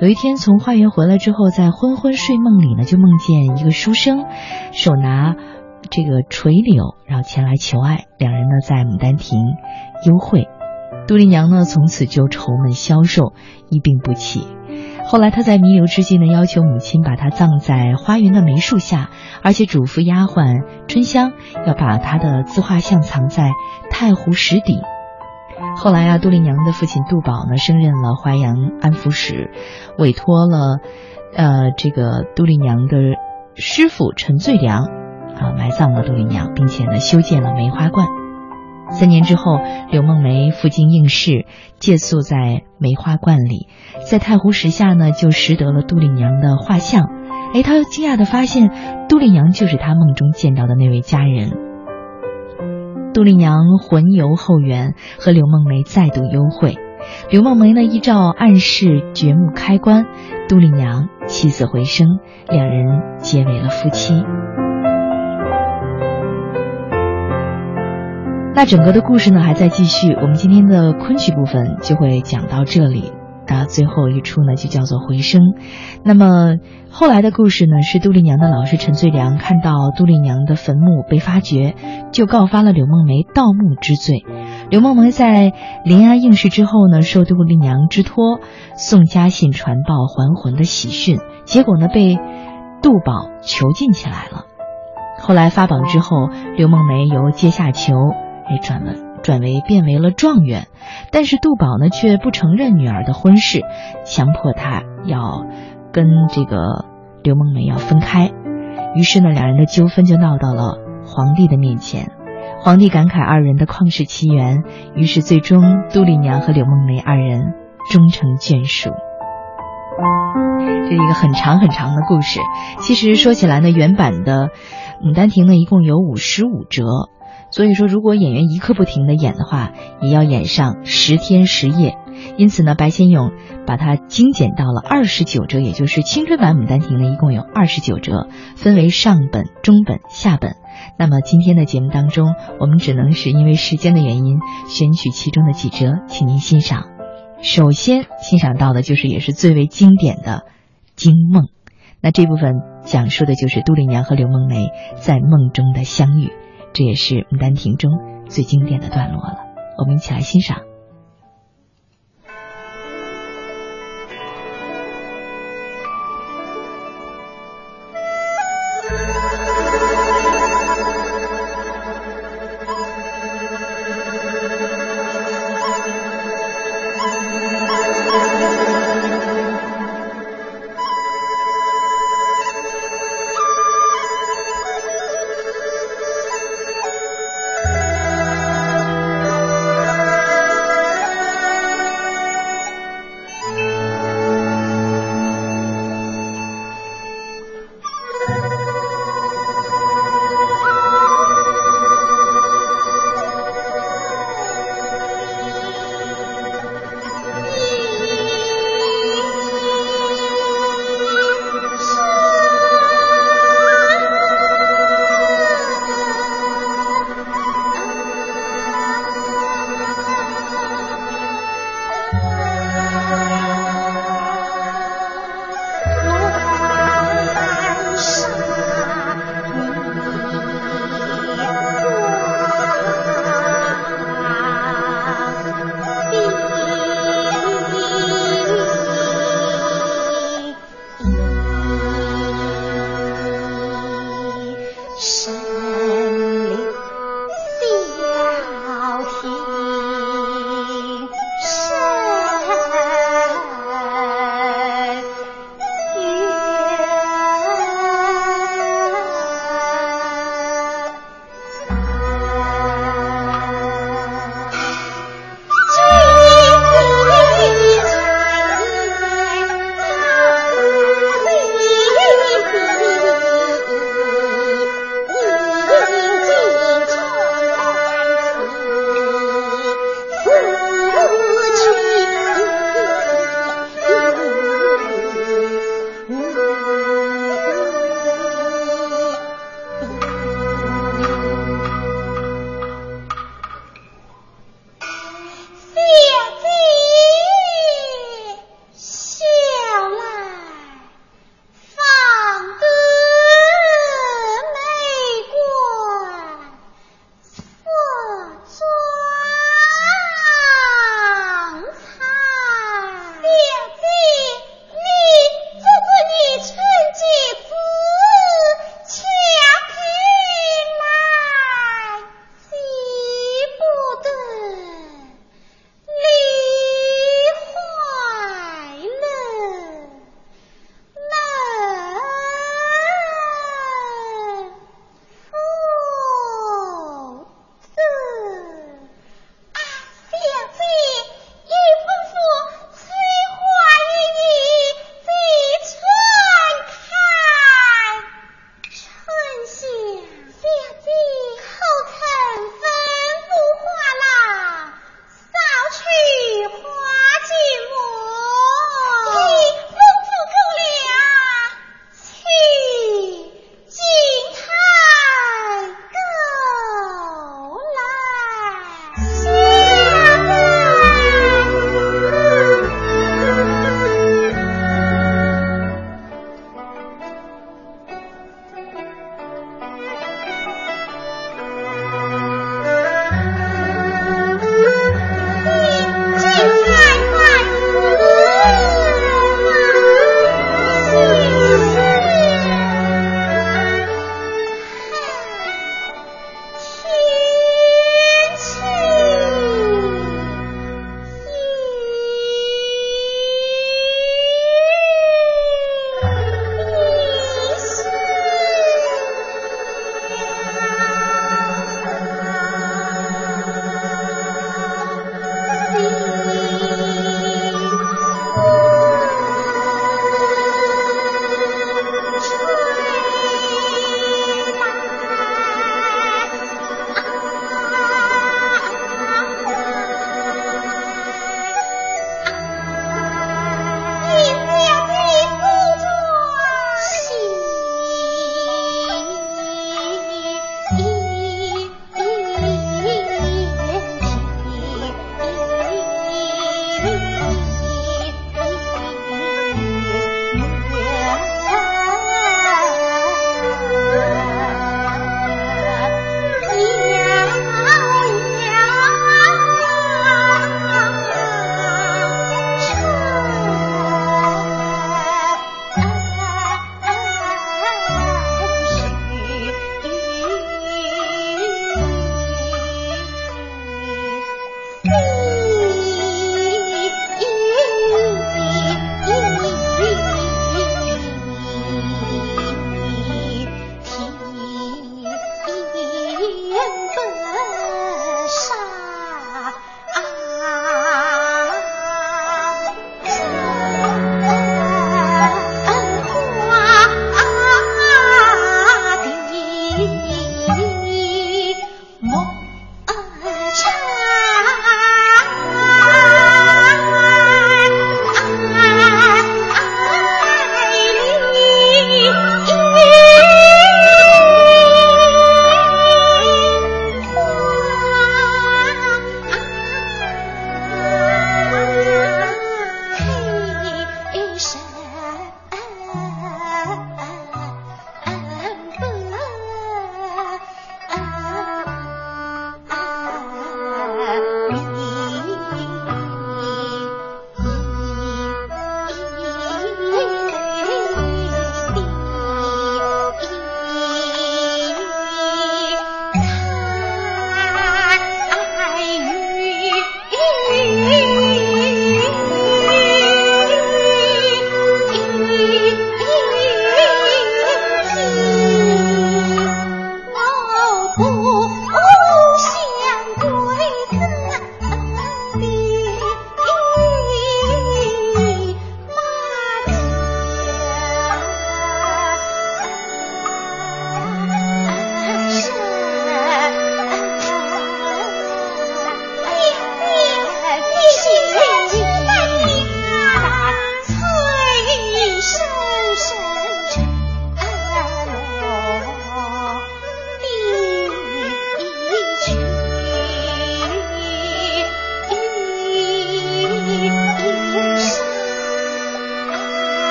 有一天从花园回来之后，在昏昏睡梦里呢，就梦见一个书生，手拿这个垂柳，然后前来求爱，两人呢在牡丹亭幽会。杜丽娘呢，从此就愁闷消瘦，一病不起。后来她在弥留之际呢，要求母亲把她葬在花园的梅树下，而且嘱咐丫鬟春香要把她的自画像藏在太湖石底。后来啊，杜丽娘的父亲杜宝呢，升任了淮阳安抚使，委托了呃这个杜丽娘的师傅陈最良啊埋葬了杜丽娘，并且呢修建了梅花观。三年之后，柳梦梅赴京应试，借宿在梅花观里，在太湖石下呢，就拾得了杜丽娘的画像。哎，他惊讶的发现，杜丽娘就是他梦中见到的那位佳人。杜丽娘魂游后园，和柳梦梅再度幽会。柳梦梅呢，依照暗示掘墓开棺，杜丽娘起死回生，两人结为了夫妻。那整个的故事呢还在继续，我们今天的昆曲部分就会讲到这里，啊，最后一出呢就叫做回声。那么后来的故事呢是杜丽娘的老师陈最良看到杜丽娘的坟墓被发掘，就告发了柳梦梅盗墓之罪。柳梦梅在临安应试之后呢，受杜丽娘之托送家信传报还魂的喜讯，结果呢被杜宝囚禁起来了。后来发榜之后，柳梦梅由阶下囚。哎，转了，转为变为了状元，但是杜宝呢却不承认女儿的婚事，强迫她要跟这个刘梦梅要分开，于是呢，两人的纠纷就闹到了皇帝的面前，皇帝感慨二人的旷世奇缘，于是最终杜丽娘和柳梦梅二人终成眷属。这是一个很长很长的故事，其实说起来呢，原版的《牡丹亭》呢一共有五十五折。所以说，如果演员一刻不停的演的话，也要演上十天十夜。因此呢，白先勇把它精简到了二十九折，也就是青春版《牡丹亭》呢，一共有二十九折，分为上本、中本、下本。那么今天的节目当中，我们只能是因为时间的原因，选取其中的几折，请您欣赏。首先欣赏到的就是也是最为经典的《惊梦》，那这部分讲述的就是杜丽娘和刘梦梅在梦中的相遇。这也是《牡丹亭》中最经典的段落了，我们一起来欣赏。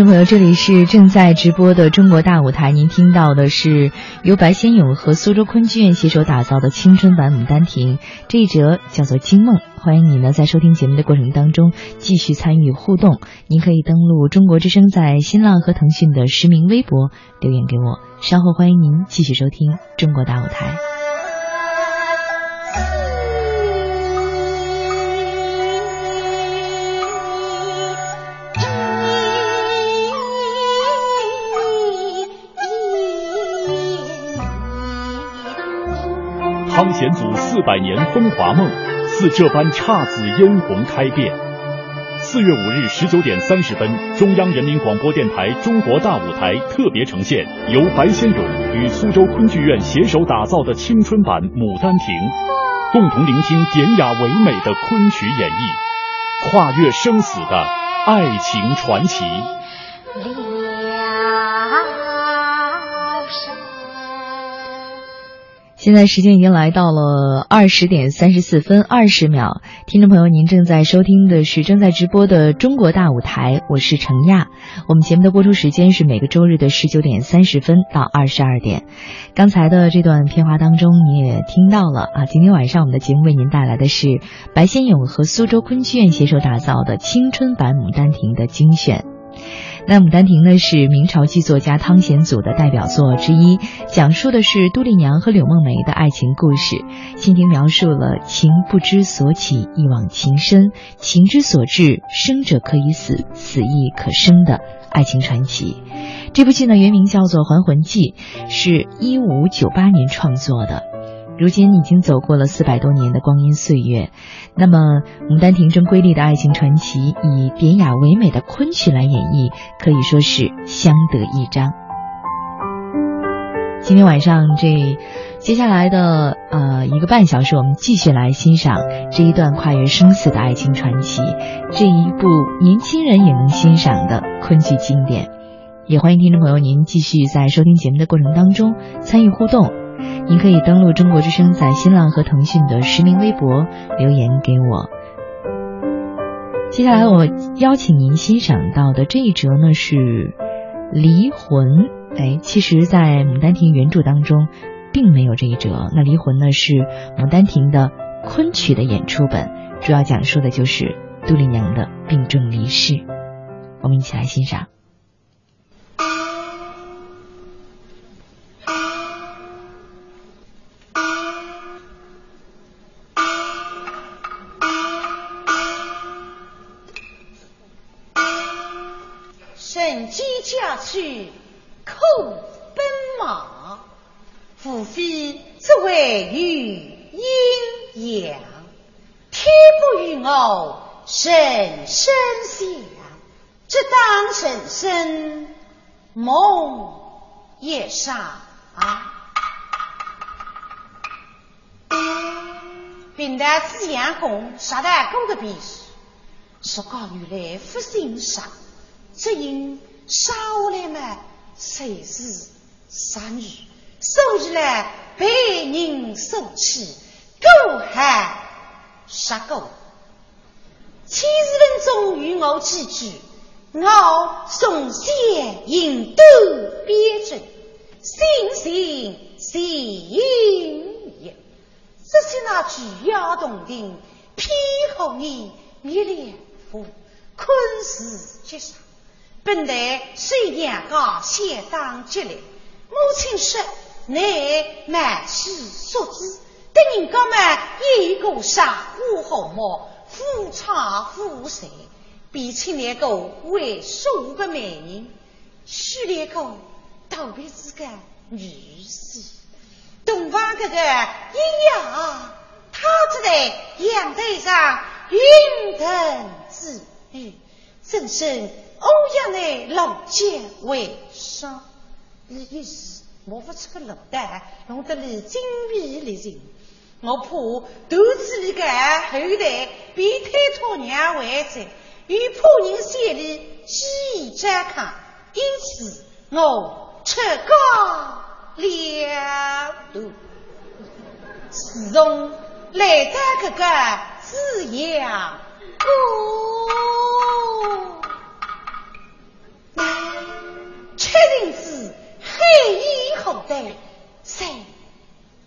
众朋友，这里是正在直播的中国大舞台，您听到的是由白先勇和苏州昆剧院携手打造的青春版《牡丹亭》，这一折叫做《惊梦》。欢迎你呢，在收听节目的过程当中继续参与互动。您可以登录中国之声在新浪和腾讯的实名微博留言给我。稍后欢迎您继续收听中国大舞台。
汤显祖四百年风华梦，似这般姹紫嫣红开遍。四月五日十九点三十分，中央人民广播电台中国大舞台特别呈现由白先勇与苏州昆剧院携手打造的青春版《牡丹亭》，共同聆听典雅唯美的昆曲演绎，跨越生死的爱情传奇。
现在时间已经来到了二十点三十四分二十秒，听众朋友，您正在收听的是正在直播的中国大舞台，我是程亚。我们节目的播出时间是每个周日的十九点三十分到二十二点。刚才的这段片花当中，你也听到了啊。今天晚上我们的节目为您带来的是白先勇和苏州昆剧院携手打造的青春版《牡丹亭》的精选。那《牡丹亭》呢是明朝剧作家汤显祖的代表作之一，讲述的是杜丽娘和柳梦梅的爱情故事。蜻蜓描述了情不知所起，一往情深；情之所至，生者可以死，死亦可生的爱情传奇。这部剧呢原名叫做《还魂记》，是一五九八年创作的。如今已经走过了四百多年的光阴岁月，那么《牡丹亭》中瑰丽的爱情传奇，以典雅唯美的昆曲来演绎，可以说是相得益彰。今天晚上这接下来的呃一个半小时，我们继续来欣赏这一段跨越生死的爱情传奇，这一部年轻人也能欣赏的昆剧经典。也欢迎听众朋友您继续在收听节目的过程当中参与互动。您可以登录中国之声在新浪和腾讯的实名微博留言给我。接下来我邀请您欣赏到的这一折呢是《离魂》。哎，其实，在《牡丹亭》原著当中并没有这一折。那《离魂》呢是《牡丹亭》的昆曲的演出本，主要讲述的就是杜丽娘的病重离世。我们一起来欣赏。
去叩奔马，父妃只为与阴阳，天不与我生生相，只当生生梦也杀。并带紫阳宫杀得公的鼻屎，说高女来负心上，只因。杀我来嘛，谁是杀女？收起来被人收起，狗还杀狗。千日分钟与我几句，我从先引渡边阵，心心心也。这些那句要动听，偏好你灭脸夫，困死绝杀。本来虽两个相当激烈，母亲说：“乃满是素子，等人家们一个杀五毫毛，夫唱妇随，比起那个为数个美人，许那个特别是个女婿。东方哥哥一呀，他只在阳台上云腾自语，真是。”欧阳的老奸为上，你意思莫不出个老蛋，弄得你精疲力尽。我怕肚子里个后代被太托娘为在，与仆人心里记着看，因此我出高了度，自从来得这个紫阳宫。以后代，谁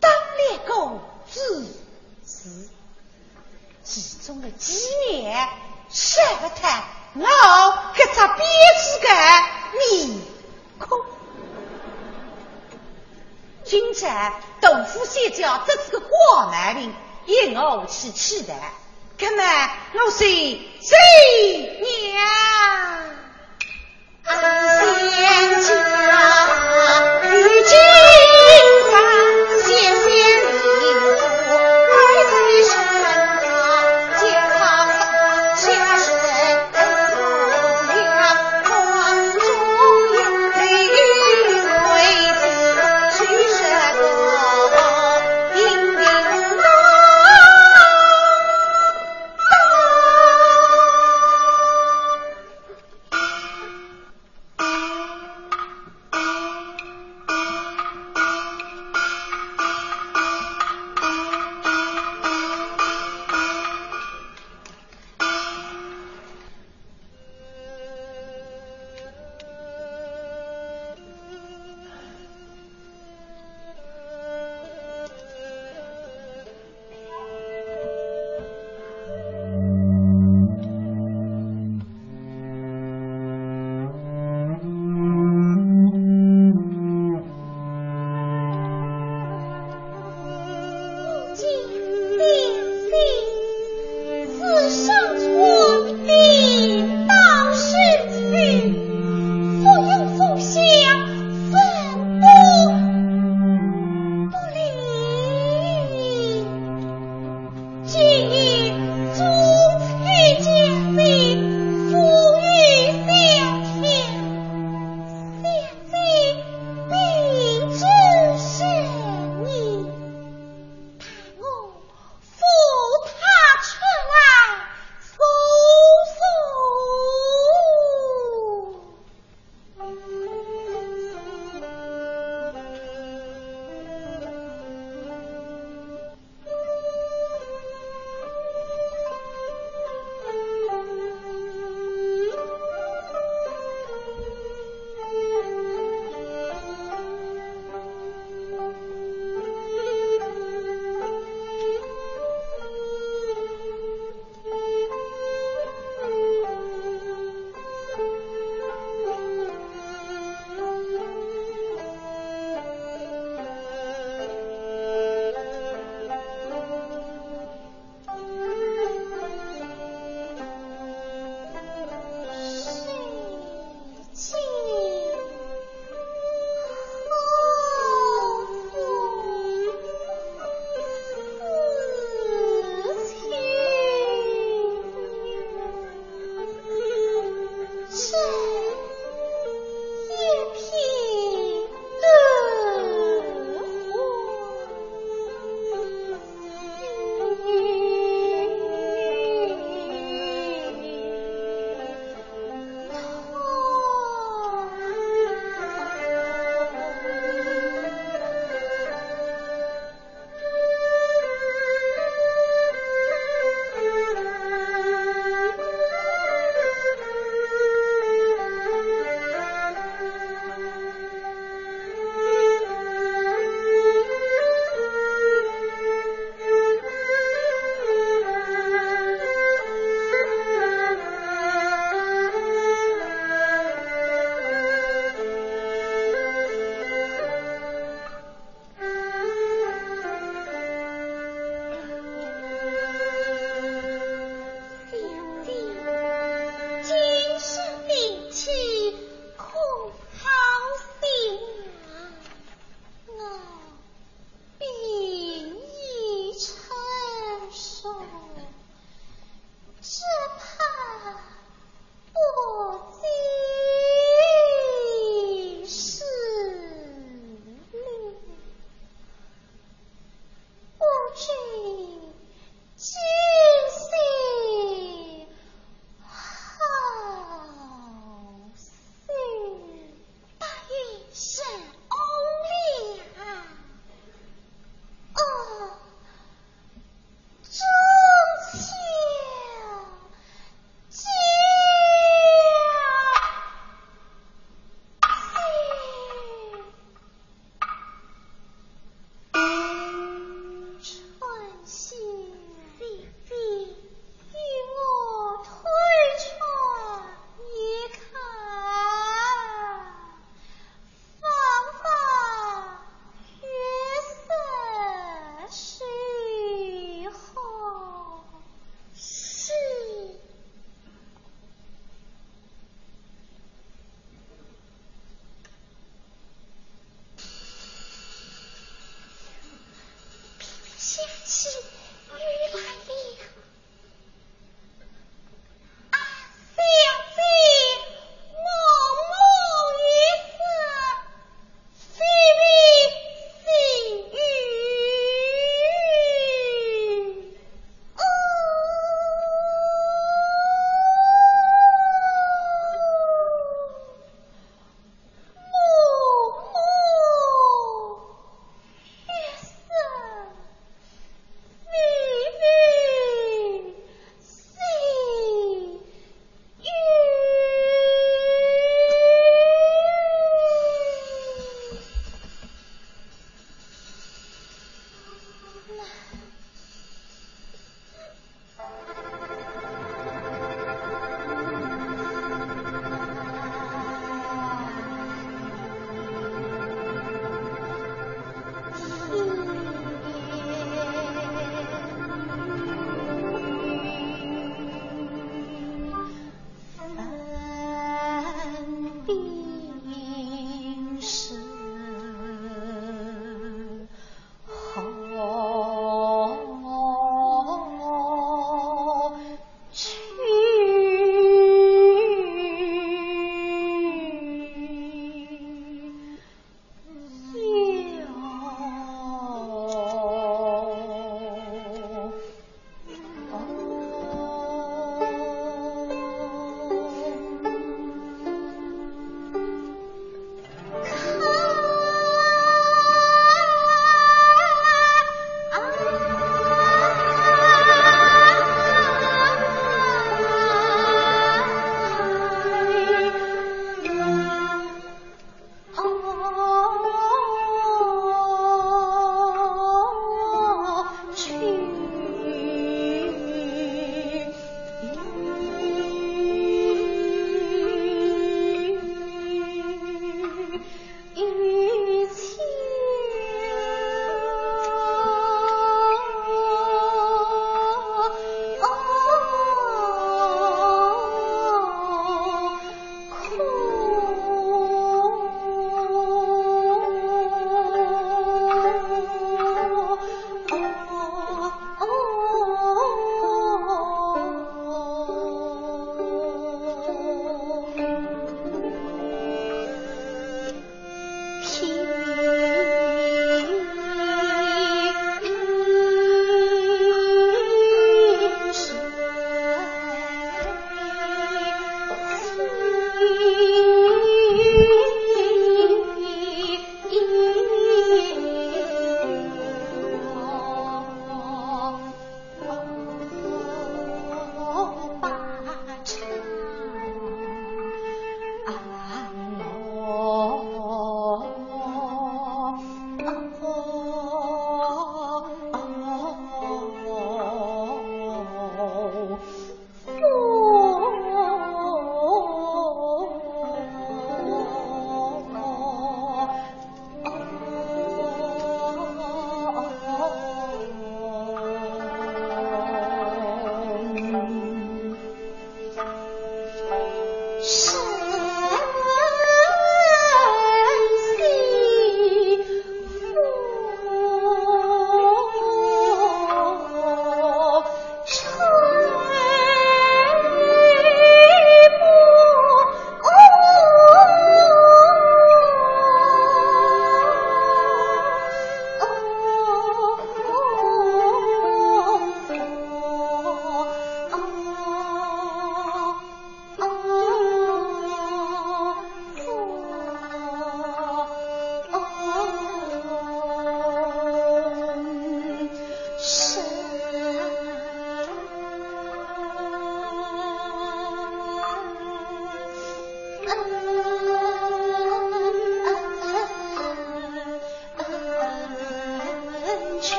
当了公子？是其中的几年，舍不得我这张编织的面孔。今朝杜甫先教这是个光毛病，引我去取代，那么我是谁娘？先家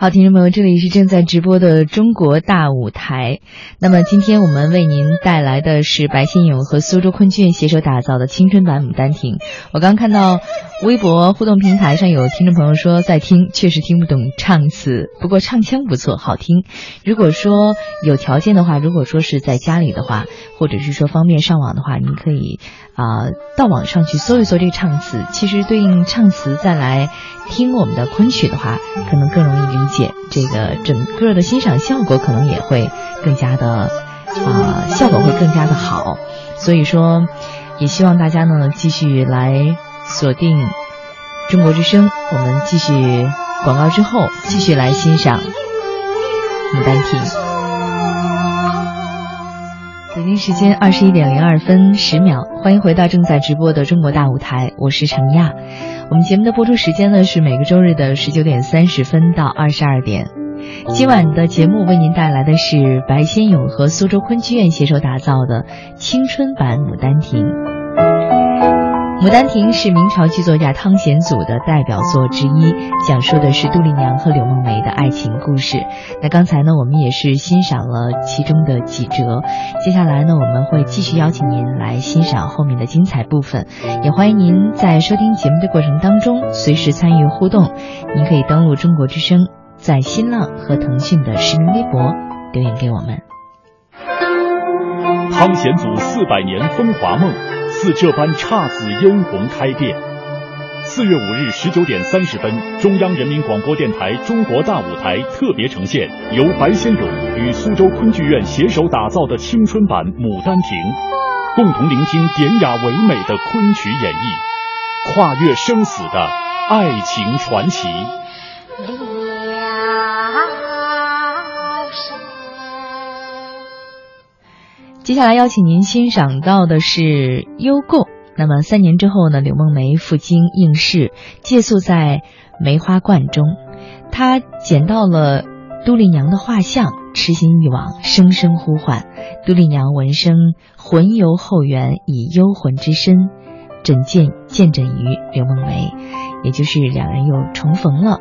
好，听众朋友，这里是正在直播的中国大舞台。那么，今天我们为您带来的是白先勇和苏州昆剧携手打造的青春版《牡丹亭》。我刚看到微博互动平台上有听众朋友说在听，确实听不懂唱词，不过唱腔不错，好听。如果说有条件的话，如果说是在家里的话，或者是说方便上网的话，您可以啊到网上去搜一搜这个唱词。其实对应唱词再来听我们的昆曲的话，可能更容易理解。这个整个的欣赏效果可能也会更加的啊，效果会更加的好。所以说，也希望大家呢继续来锁定中国之声。我们继续广告之后，继续来欣赏《牡丹亭》。北京时间二十一点零二分十秒，欢迎回到正在直播的中国大舞台，我是程亚。我们节目的播出时间呢是每个周日的十九点三十分到二十二点。今晚的节目为您带来的是白先勇和苏州昆剧院携手打造的青春版《牡丹亭》。《牡丹亭》是明朝剧作家汤显祖的代表作之一，讲述的是杜丽娘和柳梦梅的爱情故事。那刚才呢，我们也是欣赏了其中的几折，接下来呢，我们会继续邀请您来欣赏后面的精彩部分。也欢迎您在收听节目的过程当中随时参与互动，您可以登录中国之声，在新浪和腾讯的实名微博留言给我们。
汤显祖四百年风华梦。似这般姹紫嫣红开遍。四月五日十九点三十分，中央人民广播电台中国大舞台特别呈现由白先勇与苏州昆剧院携手打造的青春版《牡丹亭》，共同聆听典雅唯美的昆曲演绎，跨越生死的爱情传奇。
接下来邀请您欣赏到的是《幽贡》。那么三年之后呢，柳梦梅赴京应试，借宿在梅花观中，她捡到了都丽娘的画像，痴心欲往，声声呼唤。都丽娘闻声，魂游后园，以幽魂之身，枕见见枕于柳梦梅，也就是两人又重逢了。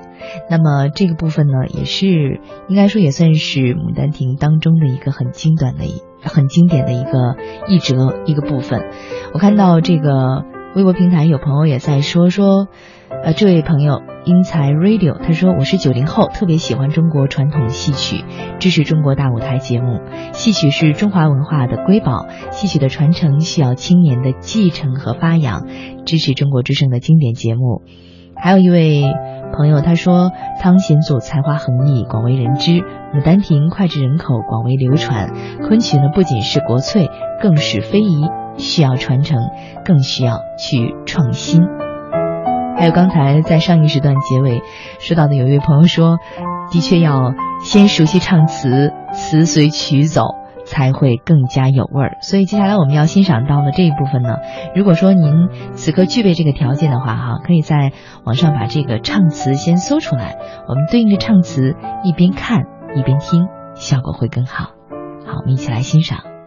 那么这个部分呢，也是应该说也算是《牡丹亭》当中的一个很精短的一。很经典的一个一折一个部分，我看到这个微博平台有朋友也在说说，呃，这位朋友英才 Radio 他说我是九零后，特别喜欢中国传统戏曲，支持中国大舞台节目。戏曲是中华文化的瑰宝，戏曲的传承需要青年的继承和发扬，支持中国之声的经典节目。还有一位朋友他说汤显祖才华横溢，广为人知。《牡丹亭》脍炙人口，广为流传。昆曲呢，不仅是国粹，更是非遗，需要传承，更需要去创新。还有刚才在上一时段结尾说到的，有一位朋友说，的确要先熟悉唱词，词随曲走，才会更加有味儿。所以接下来我们要欣赏到的这一部分呢，如果说您此刻具备这个条件的话，哈，可以在网上把这个唱词先搜出来，我们对应着唱词一边看。一边听，效果会更好。好，我们一起来欣赏。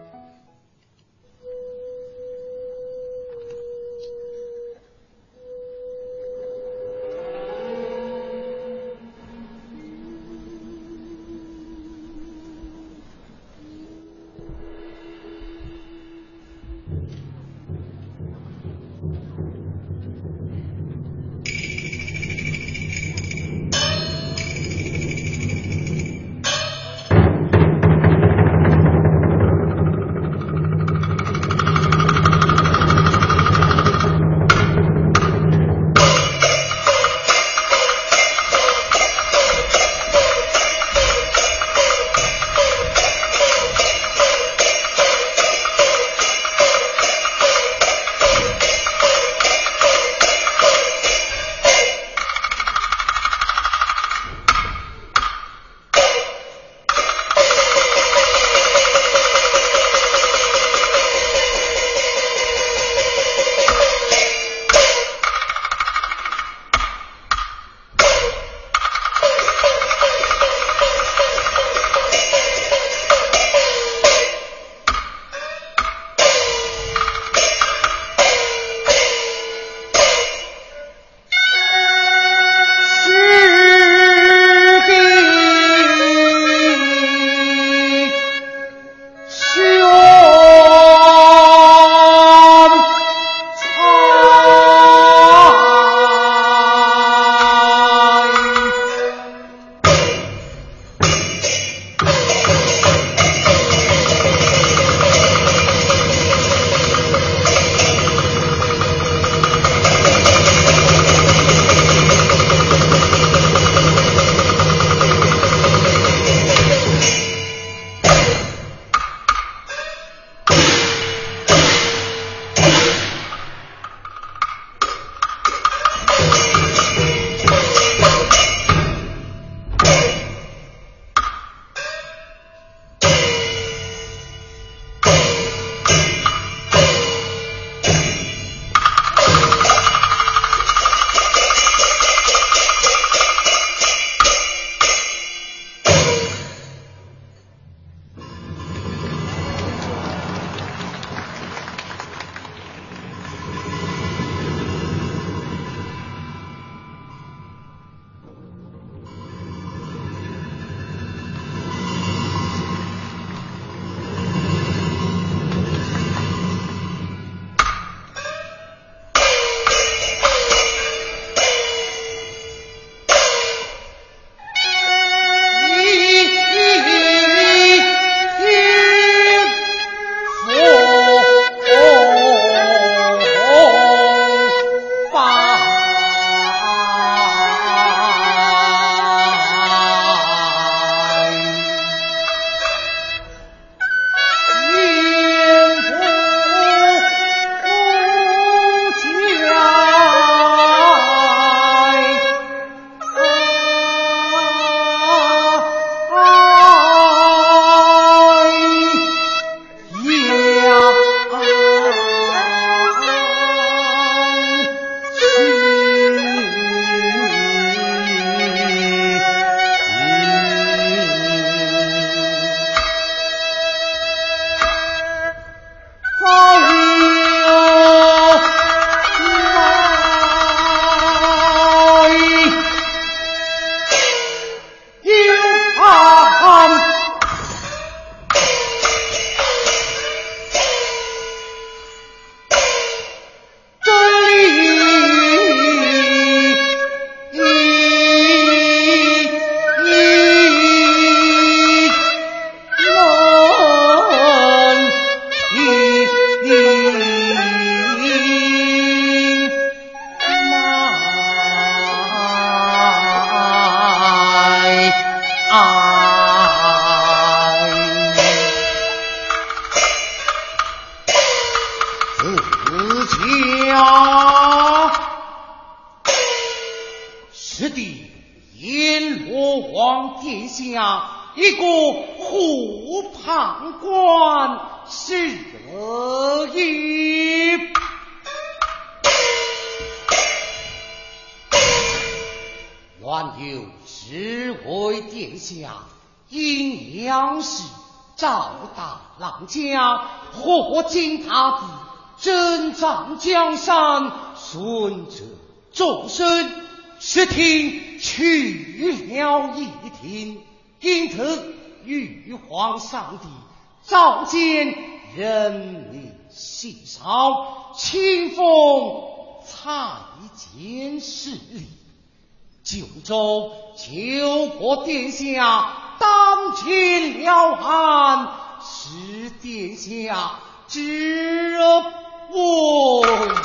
九州救国殿下当前了汉，使殿下知闻。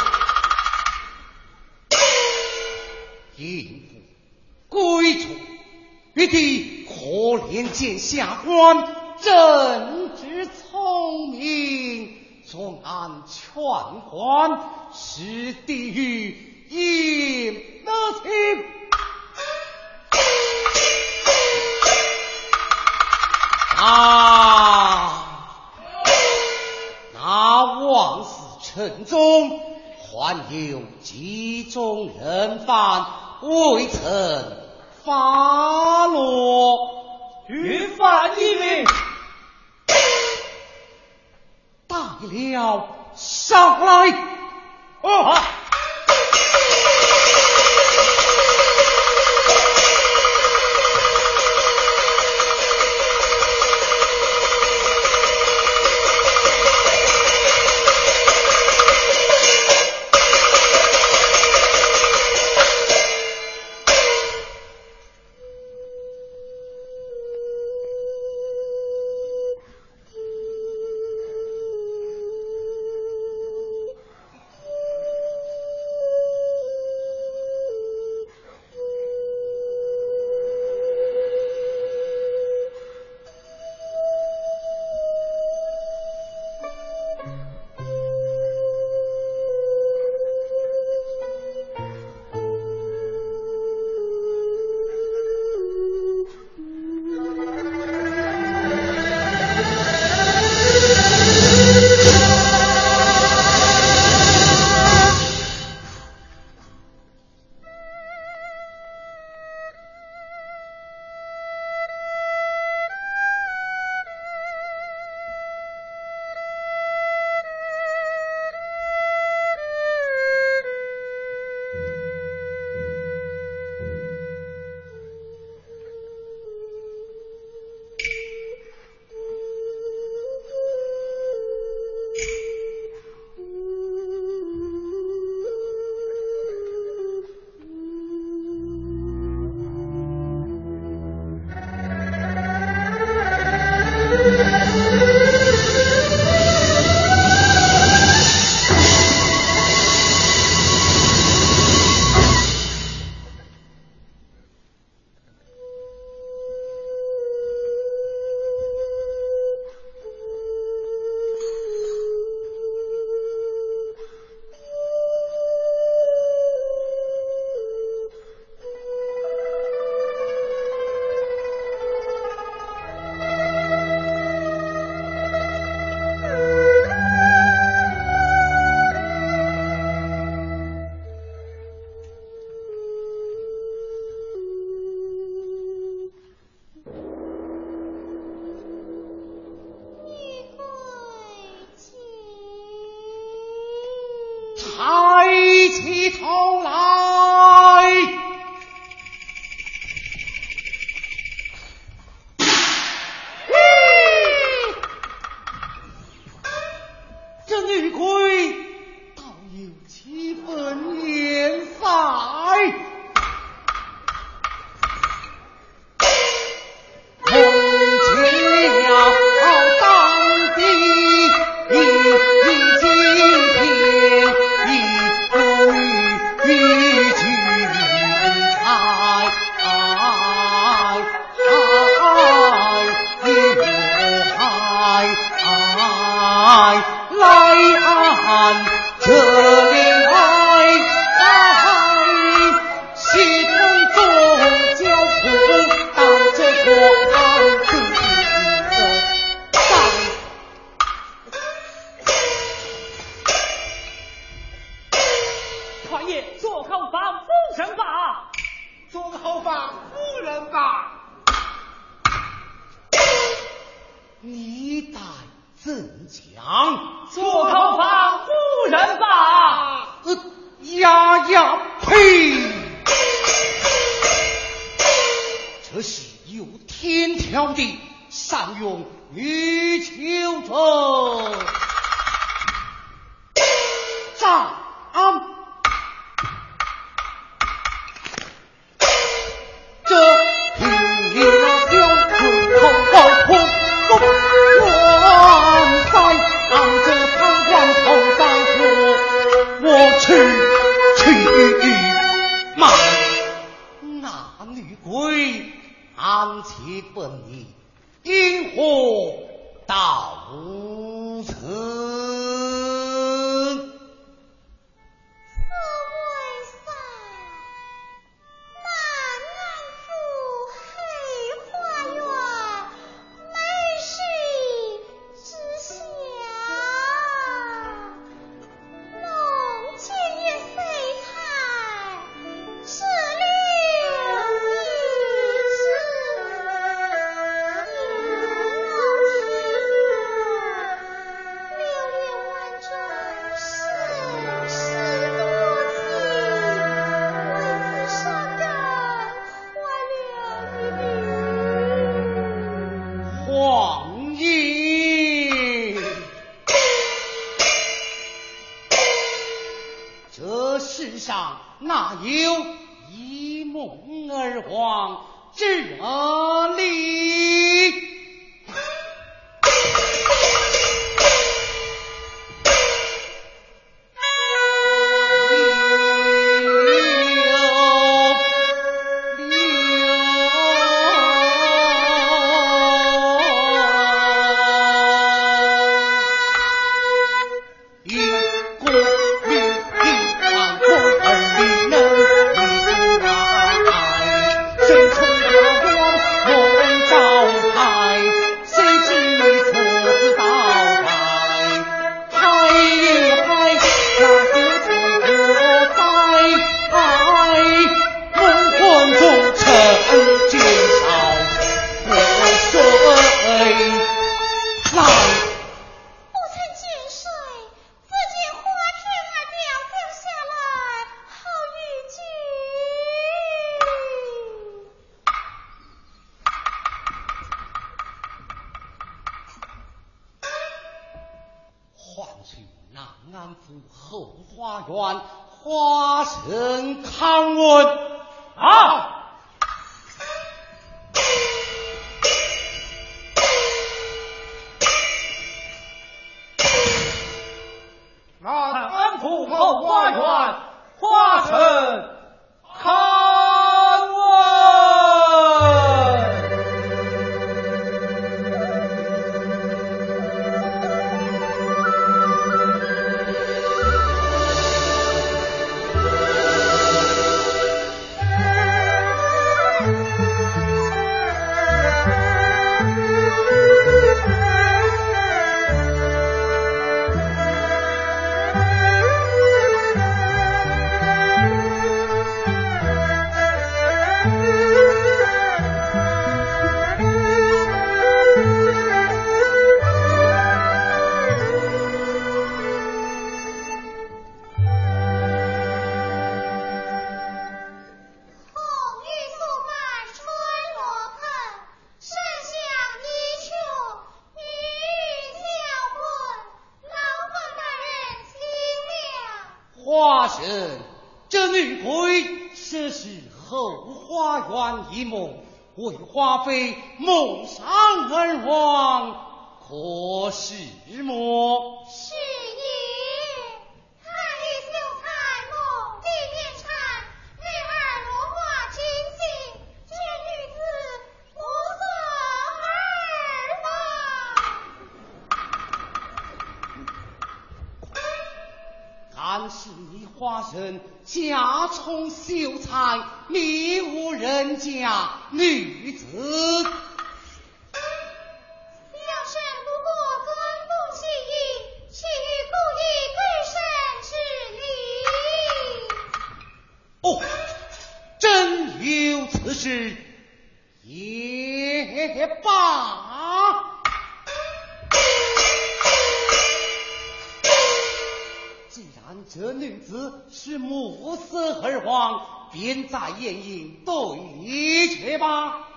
应付归处，玉帝可怜见下官正直聪明，专案劝还，使地狱应得清。还有几种人犯未曾发落？
于犯一名，
大了上来。
哦。
一
为花飞
梦上而亡可是我臣家聪秀才，你无人家女子。便在眼影对却吧。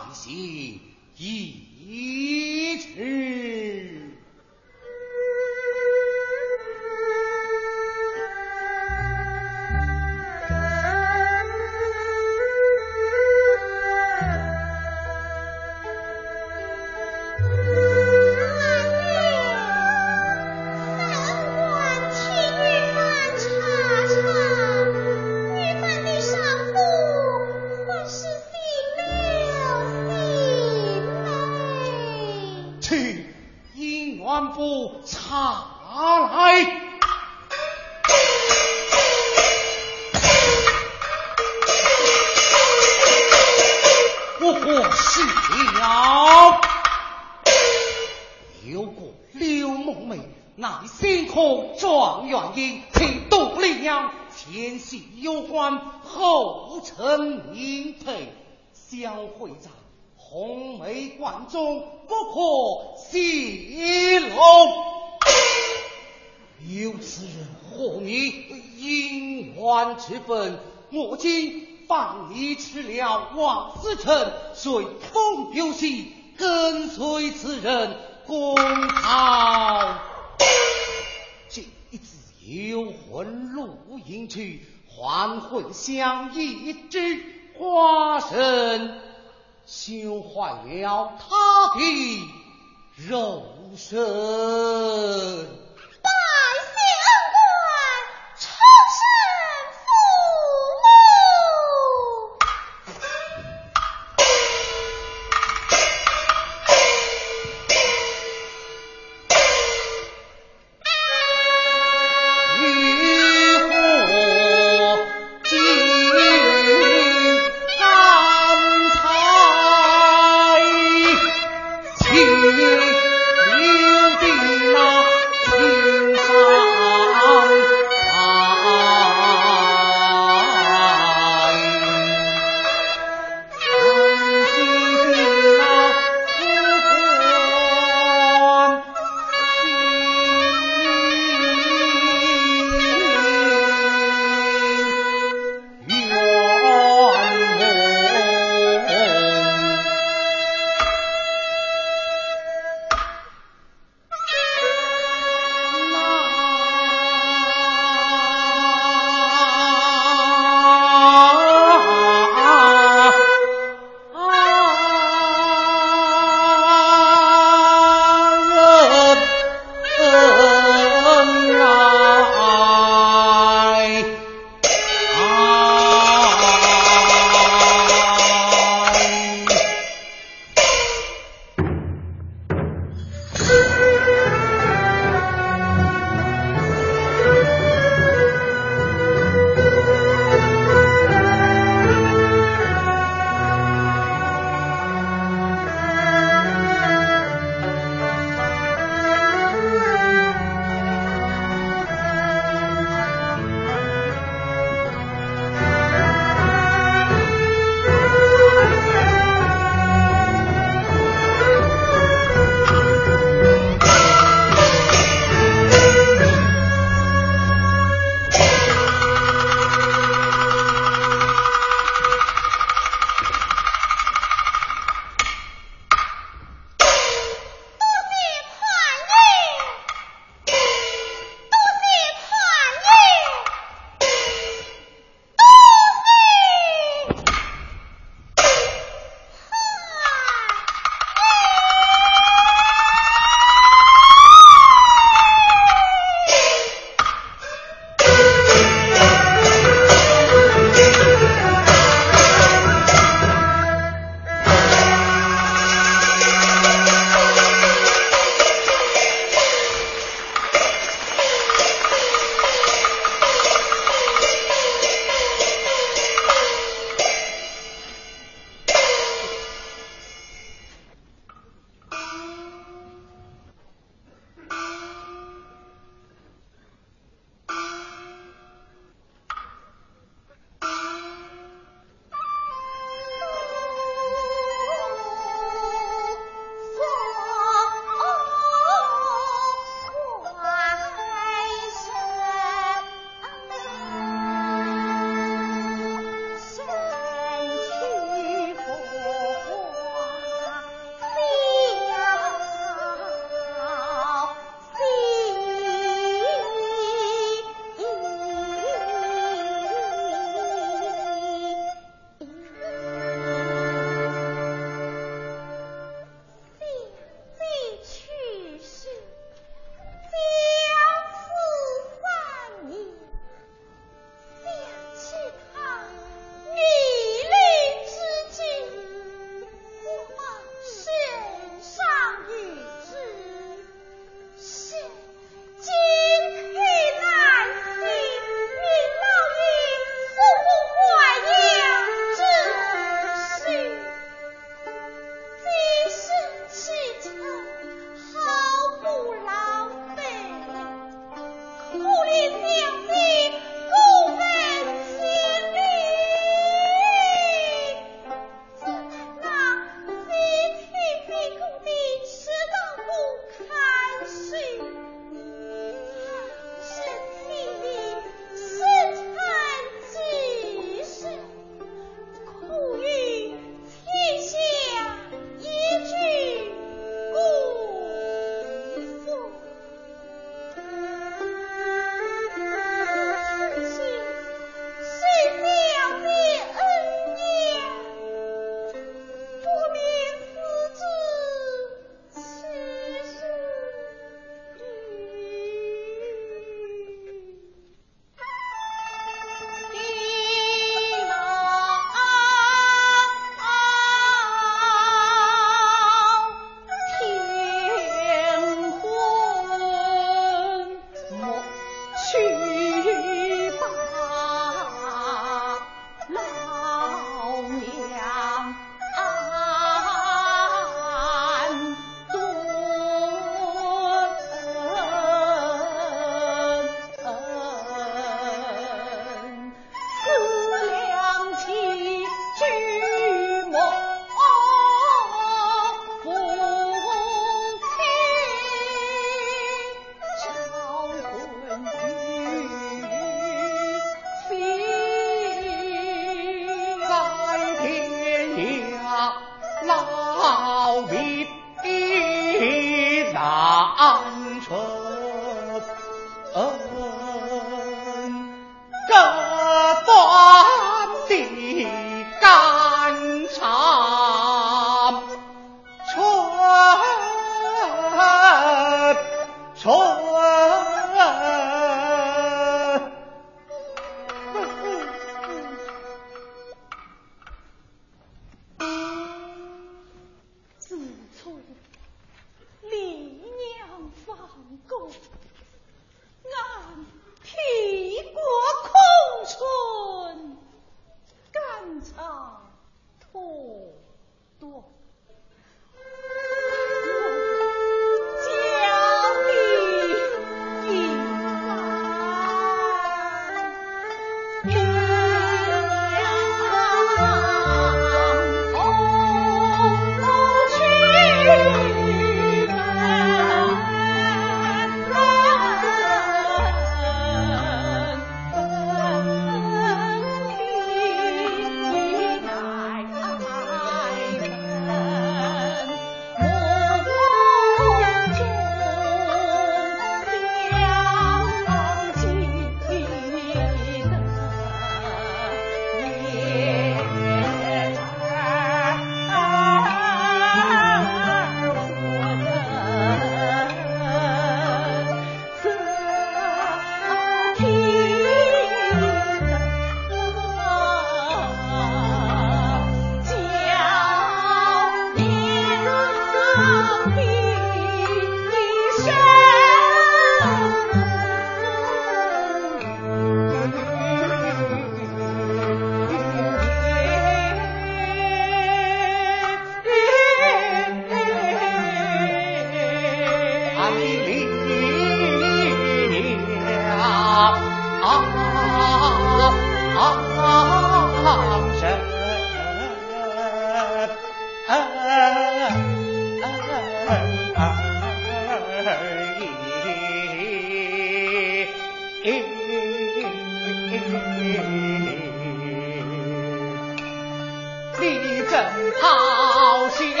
好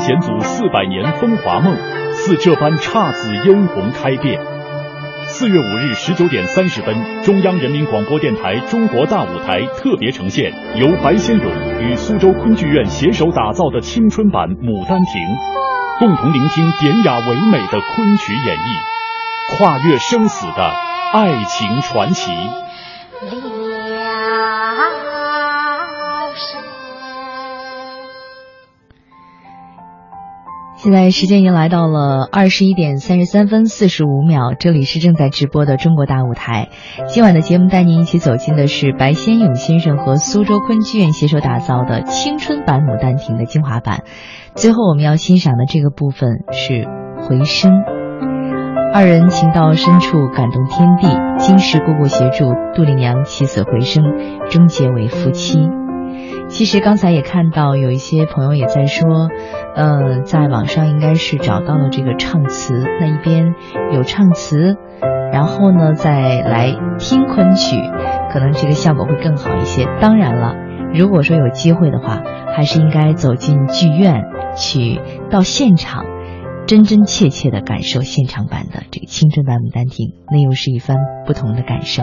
显祖四百年风华梦，似这般姹紫嫣红开遍。四月五日十九点三十分，中央人民广播电台中国大舞台特别呈现由白先勇与苏州昆剧院携手打造的青春版《牡丹亭》，共同聆听典雅唯美的昆曲演绎，跨越生死的爱情传奇。
现在时间已经来到了二十一点三十三分四十五秒，这里是正在直播的中国大舞台。今晚的节目带您一起走进的是白先勇先生和苏州昆剧院携手打造的青春版《牡丹亭》的精华版。最后我们要欣赏的这个部分是回声，二人情到深处感动天地，金石姑姑协助杜丽娘起死回生，终结为夫妻。其实刚才也看到有一些朋友也在说，呃，在网上应该是找到了这个唱词，那一边有唱词，然后呢再来听昆曲，可能这个效果会更好一些。当然了，如果说有机会的话，还是应该走进剧院去到现场，真真切切的感受现场版的这个青春版《牡丹亭》，那又是一番不同的感受。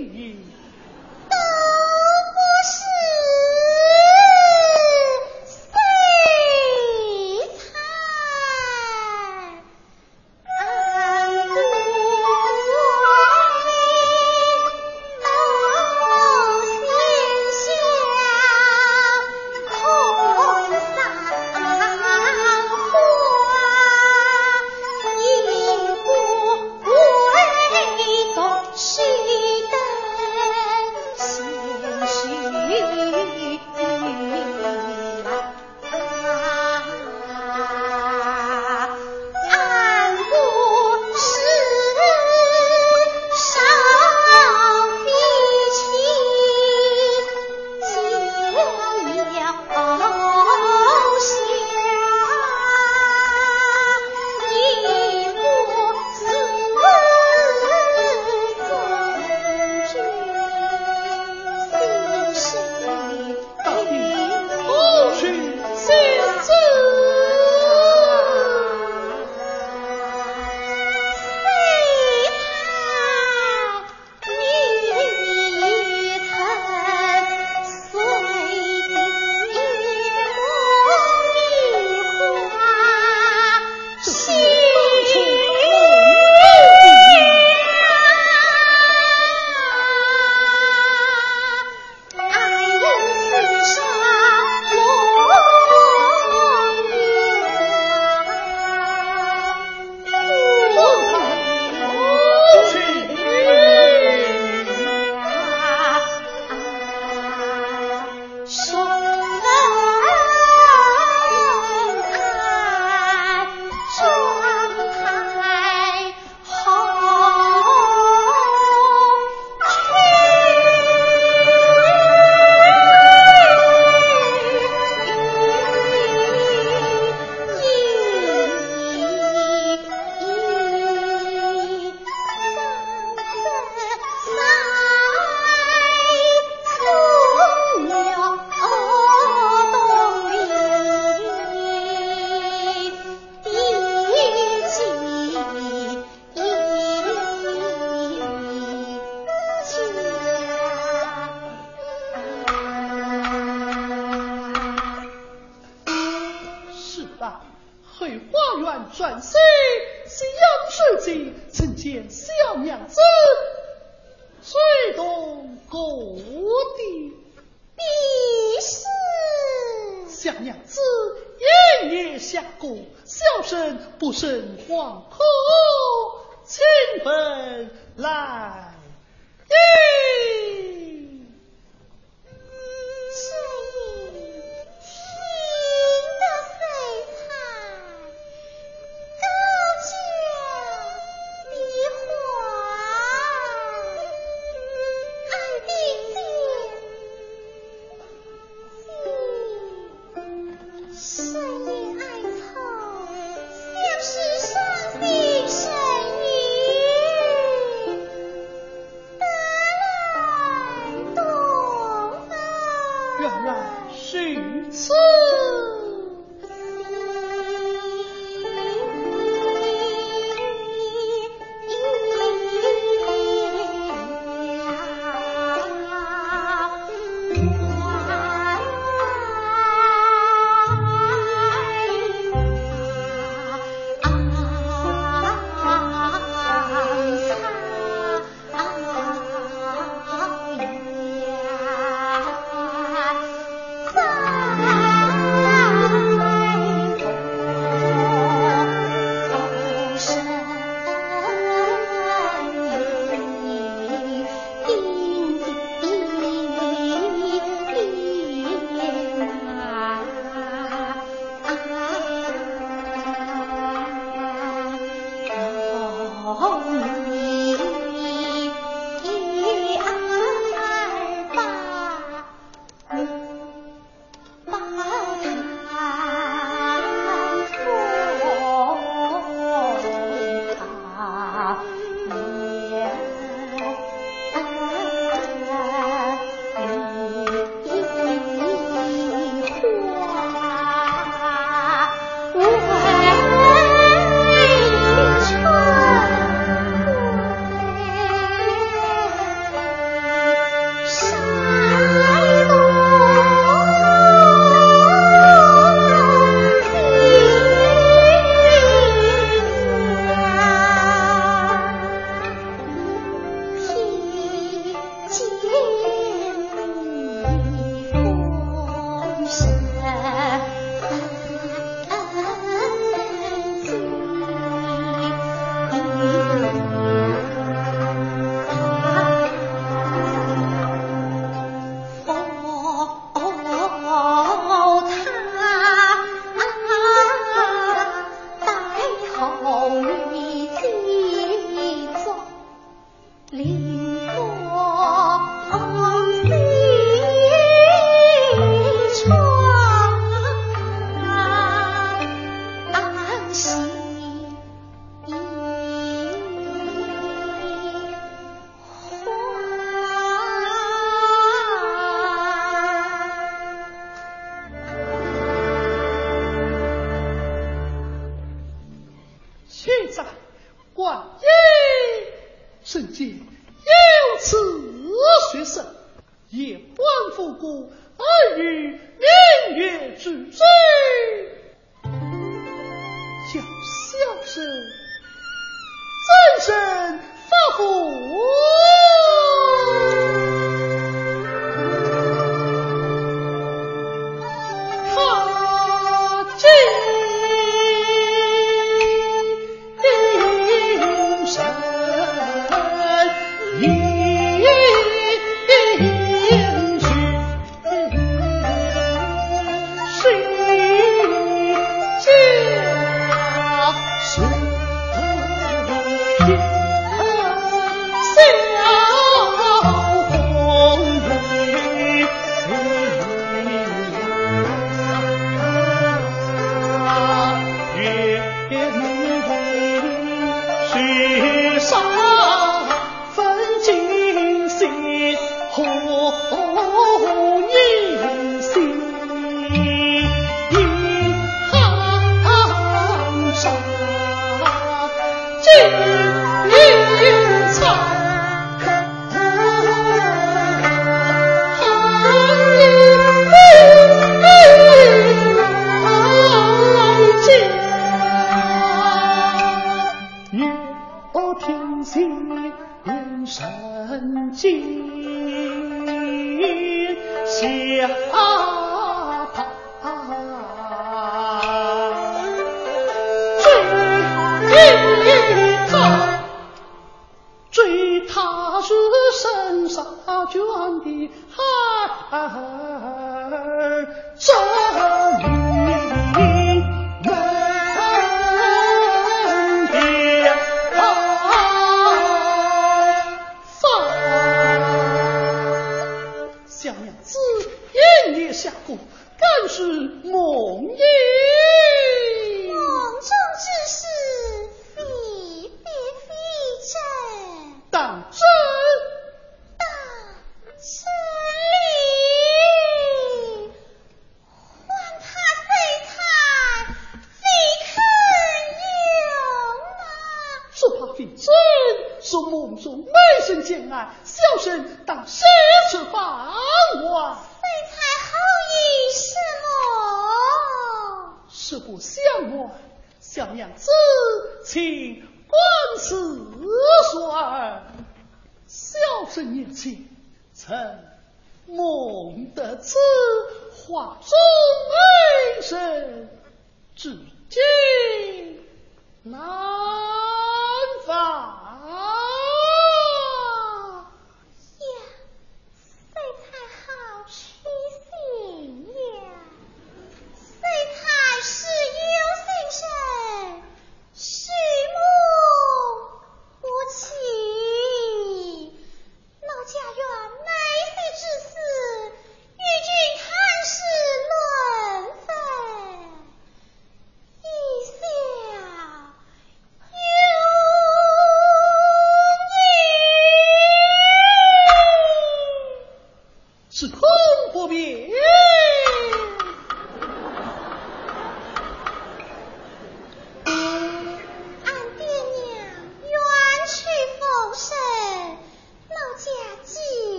嗯嗯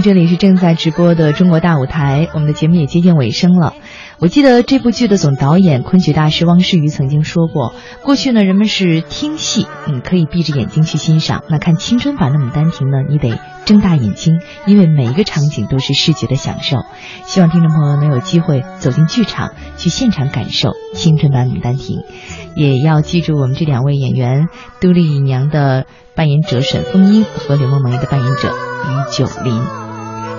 这里是
正在直播的中国大舞台，我们的节目也接近尾声了。我记得这部剧的总导演、昆曲大师汪世瑜曾经说过，过去呢，人们是听戏，嗯，可以闭着眼睛去欣赏；那看青春版的《牡丹亭》呢，你得睁大眼睛，因为每一个场景都是视觉的享受。希望听众朋友能有机会走进剧场，去现场感受青春版《牡丹亭》，也要记住我们这两位演员杜丽娘的扮演者沈凤英和柳梦梅的扮演者于九林。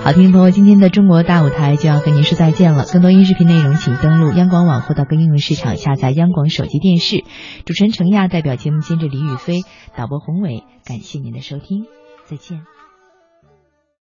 好，听的朋友，今天的中国大舞台就要和您说再见了。更多音视频内容，请登录央广网或到各应用市场下载央广手机电视。主持人程亚代表节目监制李宇飞，导播宏伟，感谢您的收听，再见。